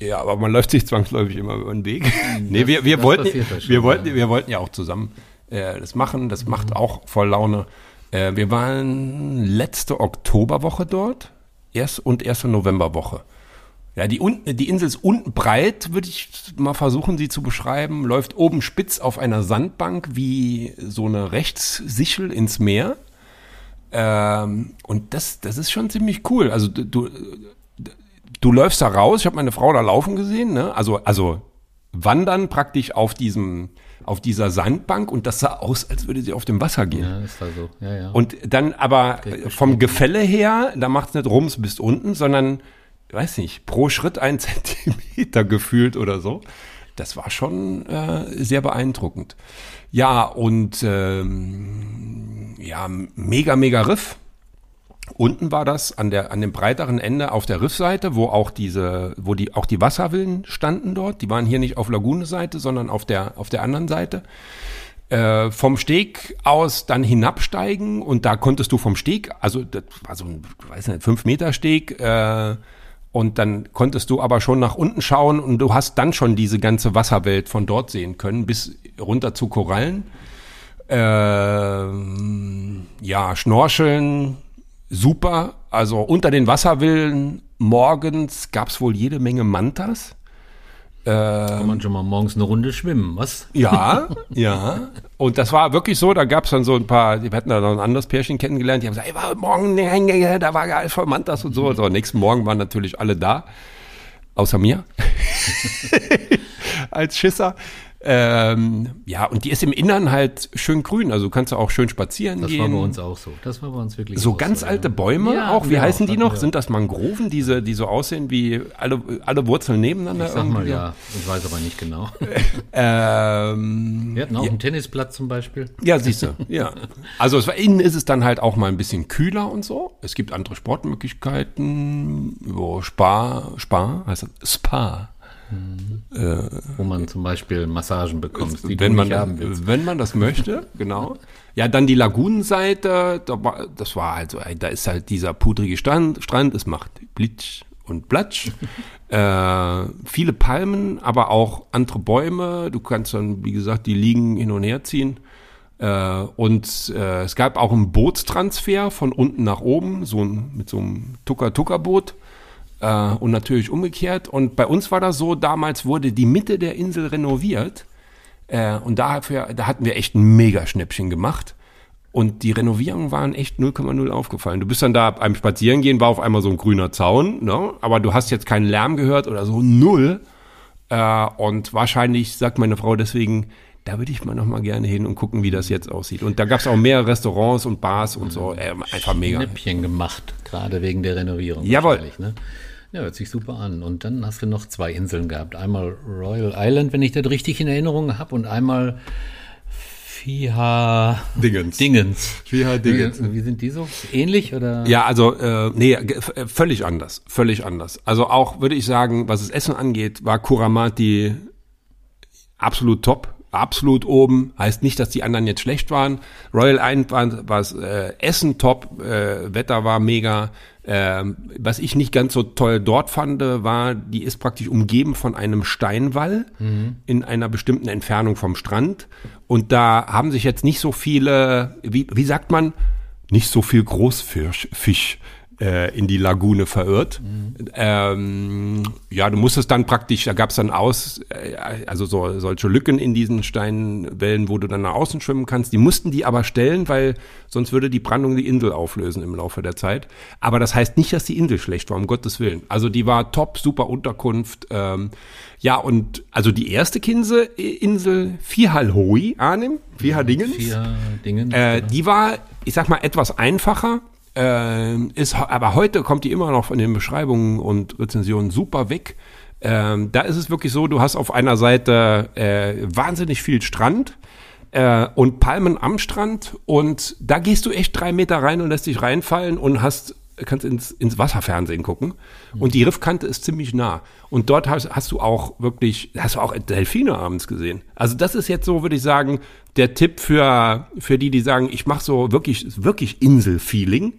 ja, aber man läuft sich zwangsläufig immer über den Weg. (laughs) nee, wir, wir, das wollten, ja schon, wir, wollten, ja. wir wollten ja auch zusammen äh, das machen. Das macht auch voll Laune. Äh, wir waren letzte Oktoberwoche dort erst und erste Novemberwoche. Ja, die, die Insel ist unten breit, würde ich mal versuchen, sie zu beschreiben. Läuft oben spitz auf einer Sandbank wie so eine Rechtssichel ins Meer. Ähm, und das, das ist schon ziemlich cool. Also du, du, läufst da raus. Ich habe meine Frau da laufen gesehen. Ne? Also, also wandern praktisch auf diesem, auf dieser Sandbank und das sah aus, als würde sie auf dem Wasser gehen. Ja, ist da so. Ja, ja. Und dann aber vom Gefälle her, da macht es nicht rums bis unten, sondern, weiß nicht, pro Schritt ein (laughs) Zentimeter gefühlt oder so. Das war schon äh, sehr beeindruckend. Ja, und ähm, ja, mega, mega Riff. Unten war das an der an dem breiteren Ende auf der Riffseite, wo auch diese, wo die auch die Wasservillen standen dort. Die waren hier nicht auf Lagune-Seite, sondern auf der auf der anderen Seite äh, vom Steg aus dann hinabsteigen und da konntest du vom Steg, also das war so ein, weiß nicht, fünf Meter Steg, äh, und dann konntest du aber schon nach unten schauen und du hast dann schon diese ganze Wasserwelt von dort sehen können, bis runter zu Korallen. Ähm, ja, Schnorcheln super. Also unter den Wasserwillen morgens gab es wohl jede Menge Mantas. Kann man schon mal morgens eine Runde schwimmen, was? Ja, (laughs) ja. Und das war wirklich so, da gab es dann so ein paar, wir hatten da noch ein anderes Pärchen kennengelernt, die haben gesagt, ey, war morgen, nee, da war ja alles voll Mantas und so. Also am nächsten Morgen waren natürlich alle da, außer mir, (laughs) (laughs) als Schisser. Ähm, ja, und die ist im Innern halt schön grün, also du kannst auch schön spazieren Das gehen. war bei uns auch so. Das war bei uns wirklich So auch ganz so, alte. Bäume Ja, auch, wie genau, heißen die hatten noch? Sind das Mangroven, diese, die so aussehen wie alle, alle Wurzeln nebeneinander? Ich sag mal irgendwie? ja, ich weiß aber nicht genau. (laughs) Ähm, Wir hatten auch einen Tennisplatz zum Beispiel. Ja, siehst du, ja. Also war, innen ist es dann halt auch mal ein bisschen kühler und so. Es gibt andere Sportmöglichkeiten, wo Spa, Spa, heißt das Spa. Wo man zum Beispiel Massagen bekommt, die wenn du man, nicht haben willst. wenn man das möchte, (laughs) genau. Ja, dann die Lagunenseite, da war, das war halt so, ey, da ist halt dieser pudrige Strand, Strand es macht Blitz und Platsch. (laughs) äh, viele Palmen, aber auch andere Bäume. Du kannst dann, wie gesagt, die Liegen hin und her ziehen. Äh, und äh, es gab auch einen Bootstransfer von unten nach oben, so ein, mit so einem Tucker-Tucker-Boot. Äh, und natürlich umgekehrt. Und bei uns war das so, damals wurde die Mitte der Insel renoviert. Äh, und dafür, da hatten wir echt ein Mega-Schnäppchen gemacht. Und die Renovierungen waren echt 0,0 aufgefallen. Du bist dann da beim Spazierengehen, war auf einmal so ein grüner Zaun, ne? aber du hast jetzt keinen Lärm gehört oder so, null. Äh, und wahrscheinlich sagt meine Frau deswegen, da würde ich mal noch mal gerne hin und gucken, wie das jetzt aussieht. Und da gab es auch mehr Restaurants und Bars und so. Äh, einfach mega. Schnäppchen gemacht, gerade wegen der Renovierung. Jawohl. Ne? Ja, hört sich super an. Und dann hast du noch zwei Inseln gehabt. Einmal Royal Island, wenn ich das richtig in Erinnerung habe, und einmal Fiha Dingens. Dingens. Fiha Dingens. Wie, wie sind die so? Ähnlich oder? Ja, also äh, nee, äh, völlig anders, völlig anders. Also auch würde ich sagen, was das Essen angeht, war Kuramati absolut top, absolut oben. Heißt nicht, dass die anderen jetzt schlecht waren. Royal Island war, war äh, Essen top, äh, Wetter war mega. Ähm, was ich nicht ganz so toll dort fand, war, die ist praktisch umgeben von einem Steinwall in einer bestimmten Entfernung vom Strand. Und da haben sich jetzt nicht so viele, wie, wie sagt man, nicht so viel Großfisch Fisch, äh, in die Lagune verirrt. Ähm, ja, du musstest dann praktisch, da gab es dann aus, äh, also so, solche Lücken in diesen Steinwellen, wo du dann nach außen schwimmen kannst. Die mussten die aber stellen, weil sonst würde die Brandung die Insel auflösen im Laufe der Zeit. Aber das heißt nicht, dass die Insel schlecht war, um Gottes Willen. Also die war top, super Unterkunft. Ähm, ja, und also die erste Kinse, Insel Fihalhoi, Arnim, Fihadingens. Vier Dingens. Äh, genau. die war, ich sag mal, etwas einfacher. Äh, ist, aber heute kommt die immer noch von den Beschreibungen und Rezensionen super weg. Ähm, da ist es wirklich so, du hast auf einer Seite äh, wahnsinnig viel Strand äh, und Palmen am Strand und da gehst du echt drei Meter rein und lässt dich reinfallen und hast kannst ins, ins Wasserfernsehen gucken. Und die Riffkante ist ziemlich nah. Und dort hast, hast du auch wirklich hast du auch Delfine abends gesehen. Also das ist jetzt so würde ich sagen der Tipp für für die die sagen ich mache so wirklich wirklich Inselfeeling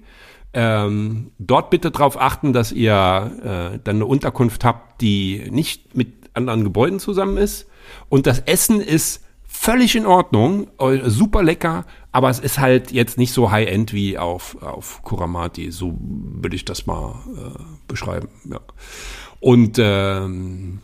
ähm, dort bitte darauf achten, dass ihr äh, dann eine Unterkunft habt, die nicht mit anderen Gebäuden zusammen ist. Und das Essen ist völlig in Ordnung, äh, super lecker, aber es ist halt jetzt nicht so high-end wie auf, auf Kuramati. So würde ich das mal äh, beschreiben. Ja. Und ähm,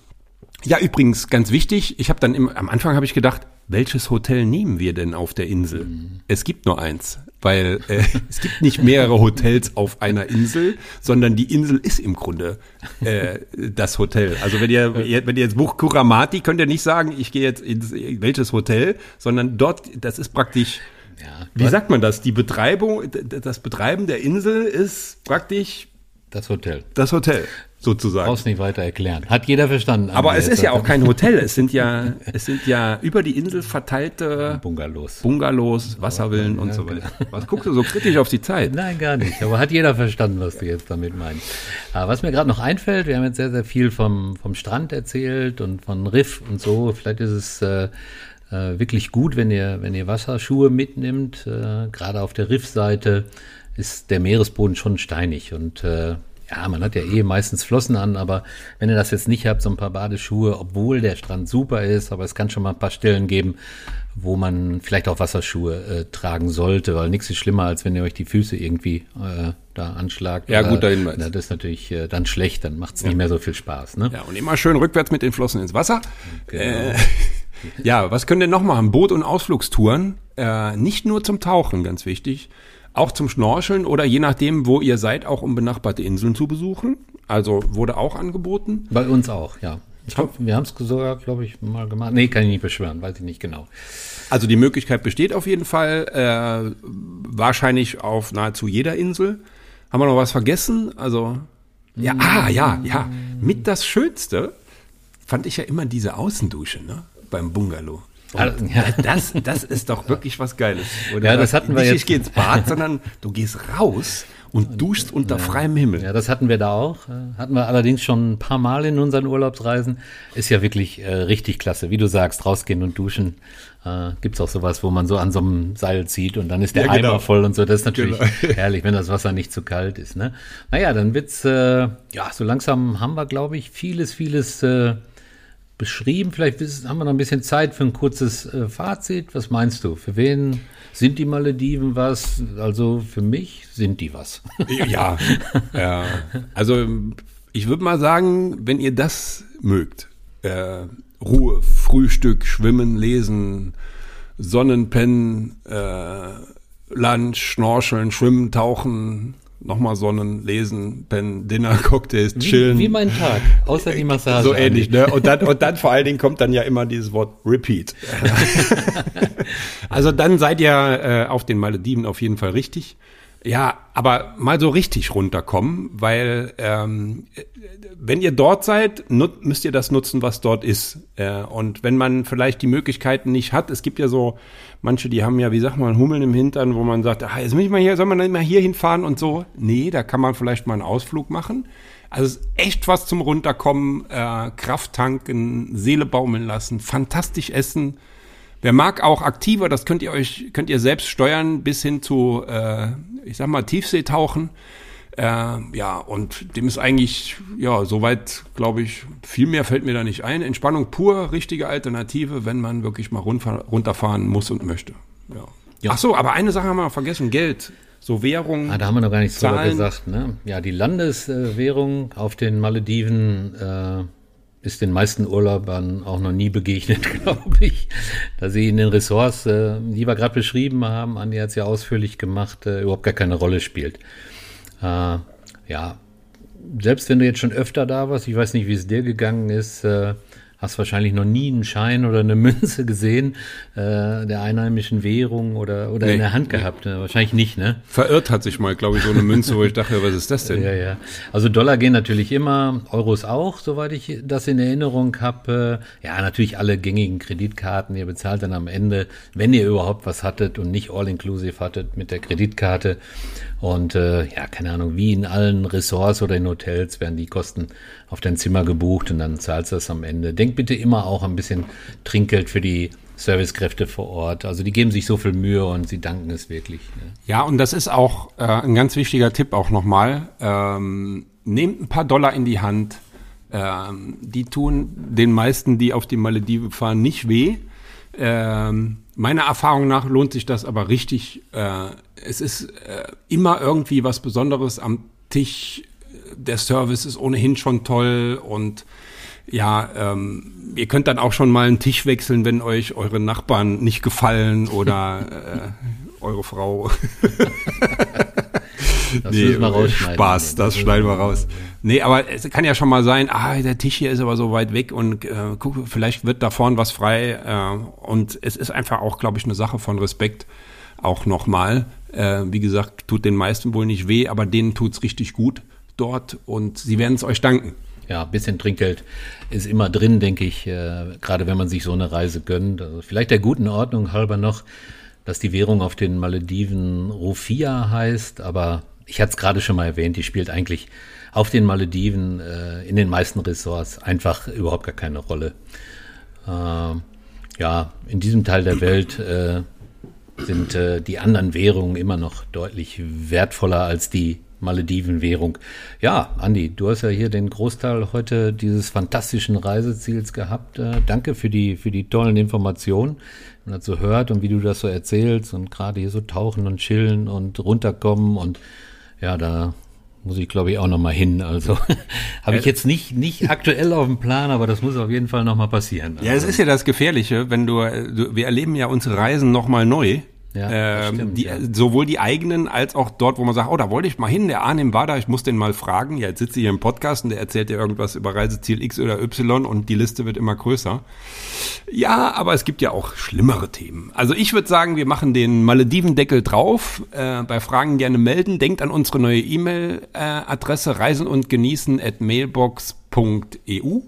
ja, übrigens ganz wichtig, ich habe dann im, am Anfang habe ich gedacht, welches Hotel nehmen wir denn auf der Insel? Es gibt nur eins, weil äh, (laughs) es gibt nicht mehrere Hotels auf einer Insel, sondern die Insel ist im Grunde äh, das Hotel. Also wenn ihr, wenn ihr jetzt bucht Kuramati, könnt ihr nicht sagen, ich gehe jetzt ins welches Hotel, sondern dort, das ist praktisch, ja, wie sagt man das? Die Betreibung, das Betreiben der Insel ist praktisch das Hotel. das Hotel sozusagen. Brauchst nicht weiter erklären. Hat jeder verstanden. Aber es ist ja auch kein Hotel. Es sind ja, (laughs) es sind ja über die Insel verteilte Bungalows. Bungalows, Wasservillen und so weiter. Was guckst du so kritisch auf die Zeit? Nein, gar nicht. Aber hat jeder verstanden, was du jetzt damit meinst. Aber was mir gerade noch einfällt, wir haben jetzt sehr, sehr viel vom, vom Strand erzählt und von Riff und so. Vielleicht ist es äh, äh, wirklich gut, wenn ihr, wenn ihr Wasserschuhe mitnimmt. Äh, gerade auf der Riffseite ist der Meeresboden schon steinig und äh, ja, man hat ja eh meistens Flossen an, aber wenn ihr das jetzt nicht habt, so ein paar Badeschuhe, obwohl der Strand super ist, aber es kann schon mal ein paar Stellen geben, wo man vielleicht auch Wasserschuhe äh, tragen sollte, weil nichts ist schlimmer, als wenn ihr euch die Füße irgendwie äh, da anschlagt. Ja, guter Hinweis. Das ist natürlich äh, dann schlecht, dann macht es nicht mehr so viel Spaß. Ne? Ja, und immer schön rückwärts mit den Flossen ins Wasser. Genau. Äh, (laughs) ja, was könnt ihr noch machen? Boot- und Ausflugstouren. Äh, nicht nur zum Tauchen, ganz wichtig. Auch zum Schnorcheln oder je nachdem, wo ihr seid, auch um benachbarte Inseln zu besuchen. Also wurde auch angeboten. Bei uns auch, ja. Ich glaub, wir haben es sogar, glaube ich, mal gemacht. Nee, kann ich nicht beschwören, weiß ich nicht genau. Also die Möglichkeit besteht auf jeden Fall. Äh, wahrscheinlich auf nahezu jeder Insel. Haben wir noch was vergessen? Also, ja, ah, ja, ja. Mit das Schönste fand ich ja immer diese Außendusche, ne? Beim Bungalow. Ah, ja. das, das ist doch wirklich was Geiles. Du Ja, das hatten wir nicht, jetzt- Ich gehe ins Bad, sondern du gehst raus und duschst unter freiem Himmel. Ja, das hatten wir da auch. äh, Hatten wir allerdings schon ein paar Mal in unseren Urlaubsreisen. Ist ja wirklich äh, richtig klasse. Wie du sagst, rausgehen und duschen. Äh, gibt's auch sowas, wo man so an so einem Seil zieht und dann ist der Ja, genau. Eimer voll und so. Das ist natürlich Genau. (laughs) herrlich, wenn das Wasser nicht zu kalt ist. Ne? Naja, dann wird's, äh, ja, so langsam haben wir, glaube ich, vieles, vieles äh, beschrieben. Vielleicht haben wir noch ein bisschen Zeit für ein kurzes äh, Fazit. Was meinst du? Für wen sind die Malediven was? Also für mich sind die was. Ja, ja. Also ich würde mal sagen, wenn ihr das mögt, äh, Ruhe, Frühstück, Schwimmen, Lesen, Sonnenpennen, äh, Lunch, Schnorcheln, Schwimmen, Tauchen, nochmal Sonnen, Lesen, Pennen, Dinner, (laughs) Cocktails, Chillen. Wie, wie mein Tag, außer die Massage. so ähnlich, ne? Und dann, und dann vor allen Dingen kommt dann ja immer dieses Wort Repeat. (laughs) also dann seid ihr äh, auf den Malediven auf jeden Fall richtig. Ja, aber mal so richtig runterkommen, weil ähm, äh, wenn ihr dort seid, müsst ihr das nutzen, was dort ist. Äh, und wenn man vielleicht die Möglichkeiten nicht hat, es gibt ja so manche, die haben ja, wie sagt man, Hummeln im Hintern, wo man sagt, ah, jetzt muss ich mal hier, soll man dann mal hier hinfahren und so. Nee, da kann man vielleicht mal einen Ausflug machen. Also es ist echt was zum Runterkommen, äh, Kraft tanken, Seele baumeln lassen, fantastisch essen. Wer mag auch aktiver, das könnt ihr euch, könnt ihr selbst steuern, bis hin zu, äh, ich sag mal, Tiefseetauchen. Äh, ja, und dem ist eigentlich, ja, soweit, glaube ich, viel mehr fällt mir da nicht ein. Entspannung pur, richtige Alternative, wenn man wirklich mal runter, runterfahren muss und möchte. Ja. Ja. Ach so, aber eine Sache haben wir vergessen, Geld. So Währung. Ah, da haben wir noch gar nichts drüber Zahlen. gesagt. Ne? Ja, die Landeswährung auf den Malediven äh, ist den meisten Urlaubern auch noch nie begegnet, (laughs) glaube ich. Da sie in den Ressorts, äh, die wir gerade beschrieben haben, Andi hat es ja ausführlich gemacht, äh, überhaupt gar keine Rolle spielt. Äh, ja, selbst wenn du jetzt schon öfter da warst, ich weiß nicht, wie es dir gegangen ist, äh, hast wahrscheinlich noch nie einen Schein oder eine (laughs) Münze gesehen äh, der einheimischen Währung oder, oder Nee, in der Hand gehabt. Ne? Wahrscheinlich nicht, ne? Verirrt hat sich mal, glaube ich, so eine Münze, wo ich dachte, was ist das denn? Ja, ja. Also Dollar gehen natürlich immer, Euros auch, soweit ich das in Erinnerung habe. Ja, natürlich alle gängigen Kreditkarten. Ihr bezahlt dann am Ende, wenn ihr überhaupt was hattet und nicht all-inclusive hattet, mit der Kreditkarte. Und äh, ja, keine Ahnung, wie in allen Ressorts oder in Hotels werden die Kosten auf dein Zimmer gebucht und dann zahlst du das am Ende. Denk bitte immer auch ein bisschen Trinkgeld für die Servicekräfte vor Ort. Also die geben sich so viel Mühe und sie danken es wirklich. Ne? Ja, und das ist auch äh, ein ganz wichtiger Tipp auch nochmal. Ähm, nehmt ein paar Dollar in die Hand. Ähm, die tun den meisten, die auf die Malediven fahren, nicht weh. Ähm, meiner Erfahrung nach lohnt sich das aber richtig. Äh, es ist äh, immer irgendwie was Besonderes am Tisch. Der Service ist ohnehin schon toll und ja, ähm, ihr könnt dann auch schon mal einen Tisch wechseln, wenn euch eure Nachbarn nicht gefallen oder äh, eure Frau. (laughs) Das rausschneiden. Spaß, das schneiden wir raus. Nee, aber es kann ja schon mal sein, ah, der Tisch hier ist aber so weit weg und äh, guck, vielleicht wird da vorne was frei. Äh, und es ist einfach auch, glaube ich, eine Sache von Respekt auch nochmal. Äh, wie gesagt, tut den meisten wohl nicht weh, aber denen tut's richtig gut dort und sie werden es euch danken. Ja, ein bisschen Trinkgeld ist immer drin, denke ich, äh, gerade wenn man sich so eine Reise gönnt. Also vielleicht der guten Ordnung halber noch, dass die Währung auf den Malediven Rufia heißt, aber ich hatte es gerade schon mal erwähnt, die spielt eigentlich auf den Malediven äh, in den meisten Ressorts einfach überhaupt gar keine Rolle. Äh, ja, in diesem Teil der Welt äh, sind äh, die anderen Währungen immer noch deutlich wertvoller als die Malediven-Währung. Ja, Andi, du hast ja hier den Großteil heute dieses fantastischen Reiseziels gehabt. Äh, danke für die, für die tollen Informationen, wenn man das so hört und wie du das so erzählst und gerade hier so tauchen und chillen und runterkommen und Ja, da muss ich glaube ich auch noch mal hin. Also (laughs) habe ich jetzt nicht nicht aktuell auf dem Plan, aber das muss auf jeden Fall noch mal passieren. Ja, es ist ja das Gefährliche, wenn du, du wir erleben ja unsere Reisen noch mal neu. Ja, ähm, stimmt, die, ja. Sowohl die eigenen als auch dort, wo man sagt, oh, da wollte ich mal hin, der Arnim war da, ich muss den mal fragen. Ja, jetzt sitzt hier im Podcast und der erzählt dir irgendwas über Reiseziel X oder Y und die Liste wird immer größer. Ja, aber es gibt ja auch schlimmere Themen. Also ich würde sagen, wir machen den Maledivendeckel drauf. Äh, bei Fragen gerne melden. Denkt an unsere neue E-Mail-Adresse reisen und genießen at mailbox.eu.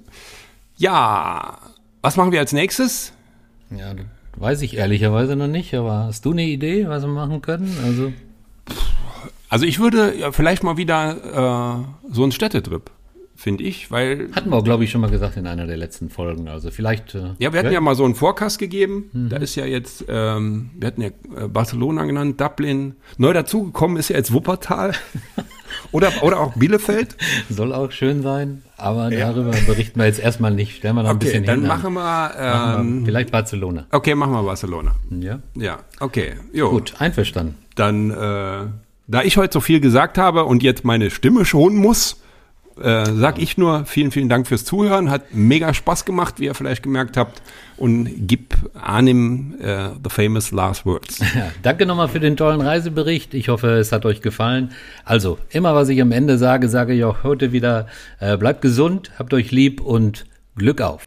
Ja, was machen wir als nächstes? Ja, weiß ich ehrlicherweise noch nicht, aber hast du eine Idee, was wir machen können? Also Also ich würde ja, vielleicht mal wieder äh, so einen Städtetrip, finde ich, weil hatten wir, glaube ich, schon mal gesagt in einer der letzten Folgen. Also vielleicht. Äh, ja, wir hatten ja mal so einen Forecast gegeben. Da ist ja jetzt, ähm, wir hatten ja äh, Barcelona genannt, Dublin. Neu dazugekommen ist ja jetzt Wuppertal (laughs) oder oder auch Bielefeld. soll auch schön sein, aber darüber berichten wir jetzt erstmal nicht. Stellen wir noch ein Okay, bisschen dann hin. machen wir, Machen wir ähm, vielleicht Barcelona. okay, machen wir Barcelona. Ja. Ja, okay, jo. Gut, einverstanden. Dann, äh, da ich heute so viel gesagt habe und jetzt meine Stimme schonen muss, äh, sag ich nur vielen, vielen Dank fürs Zuhören. Hat mega Spaß gemacht, wie ihr vielleicht gemerkt habt. Und gib Arnim äh, the famous last words. (laughs) Danke nochmal für den tollen Reisebericht. Ich hoffe, es hat euch gefallen. Also, immer was ich am Ende sage, sage ich auch heute wieder. Äh, bleibt gesund, habt euch lieb und Glück auf.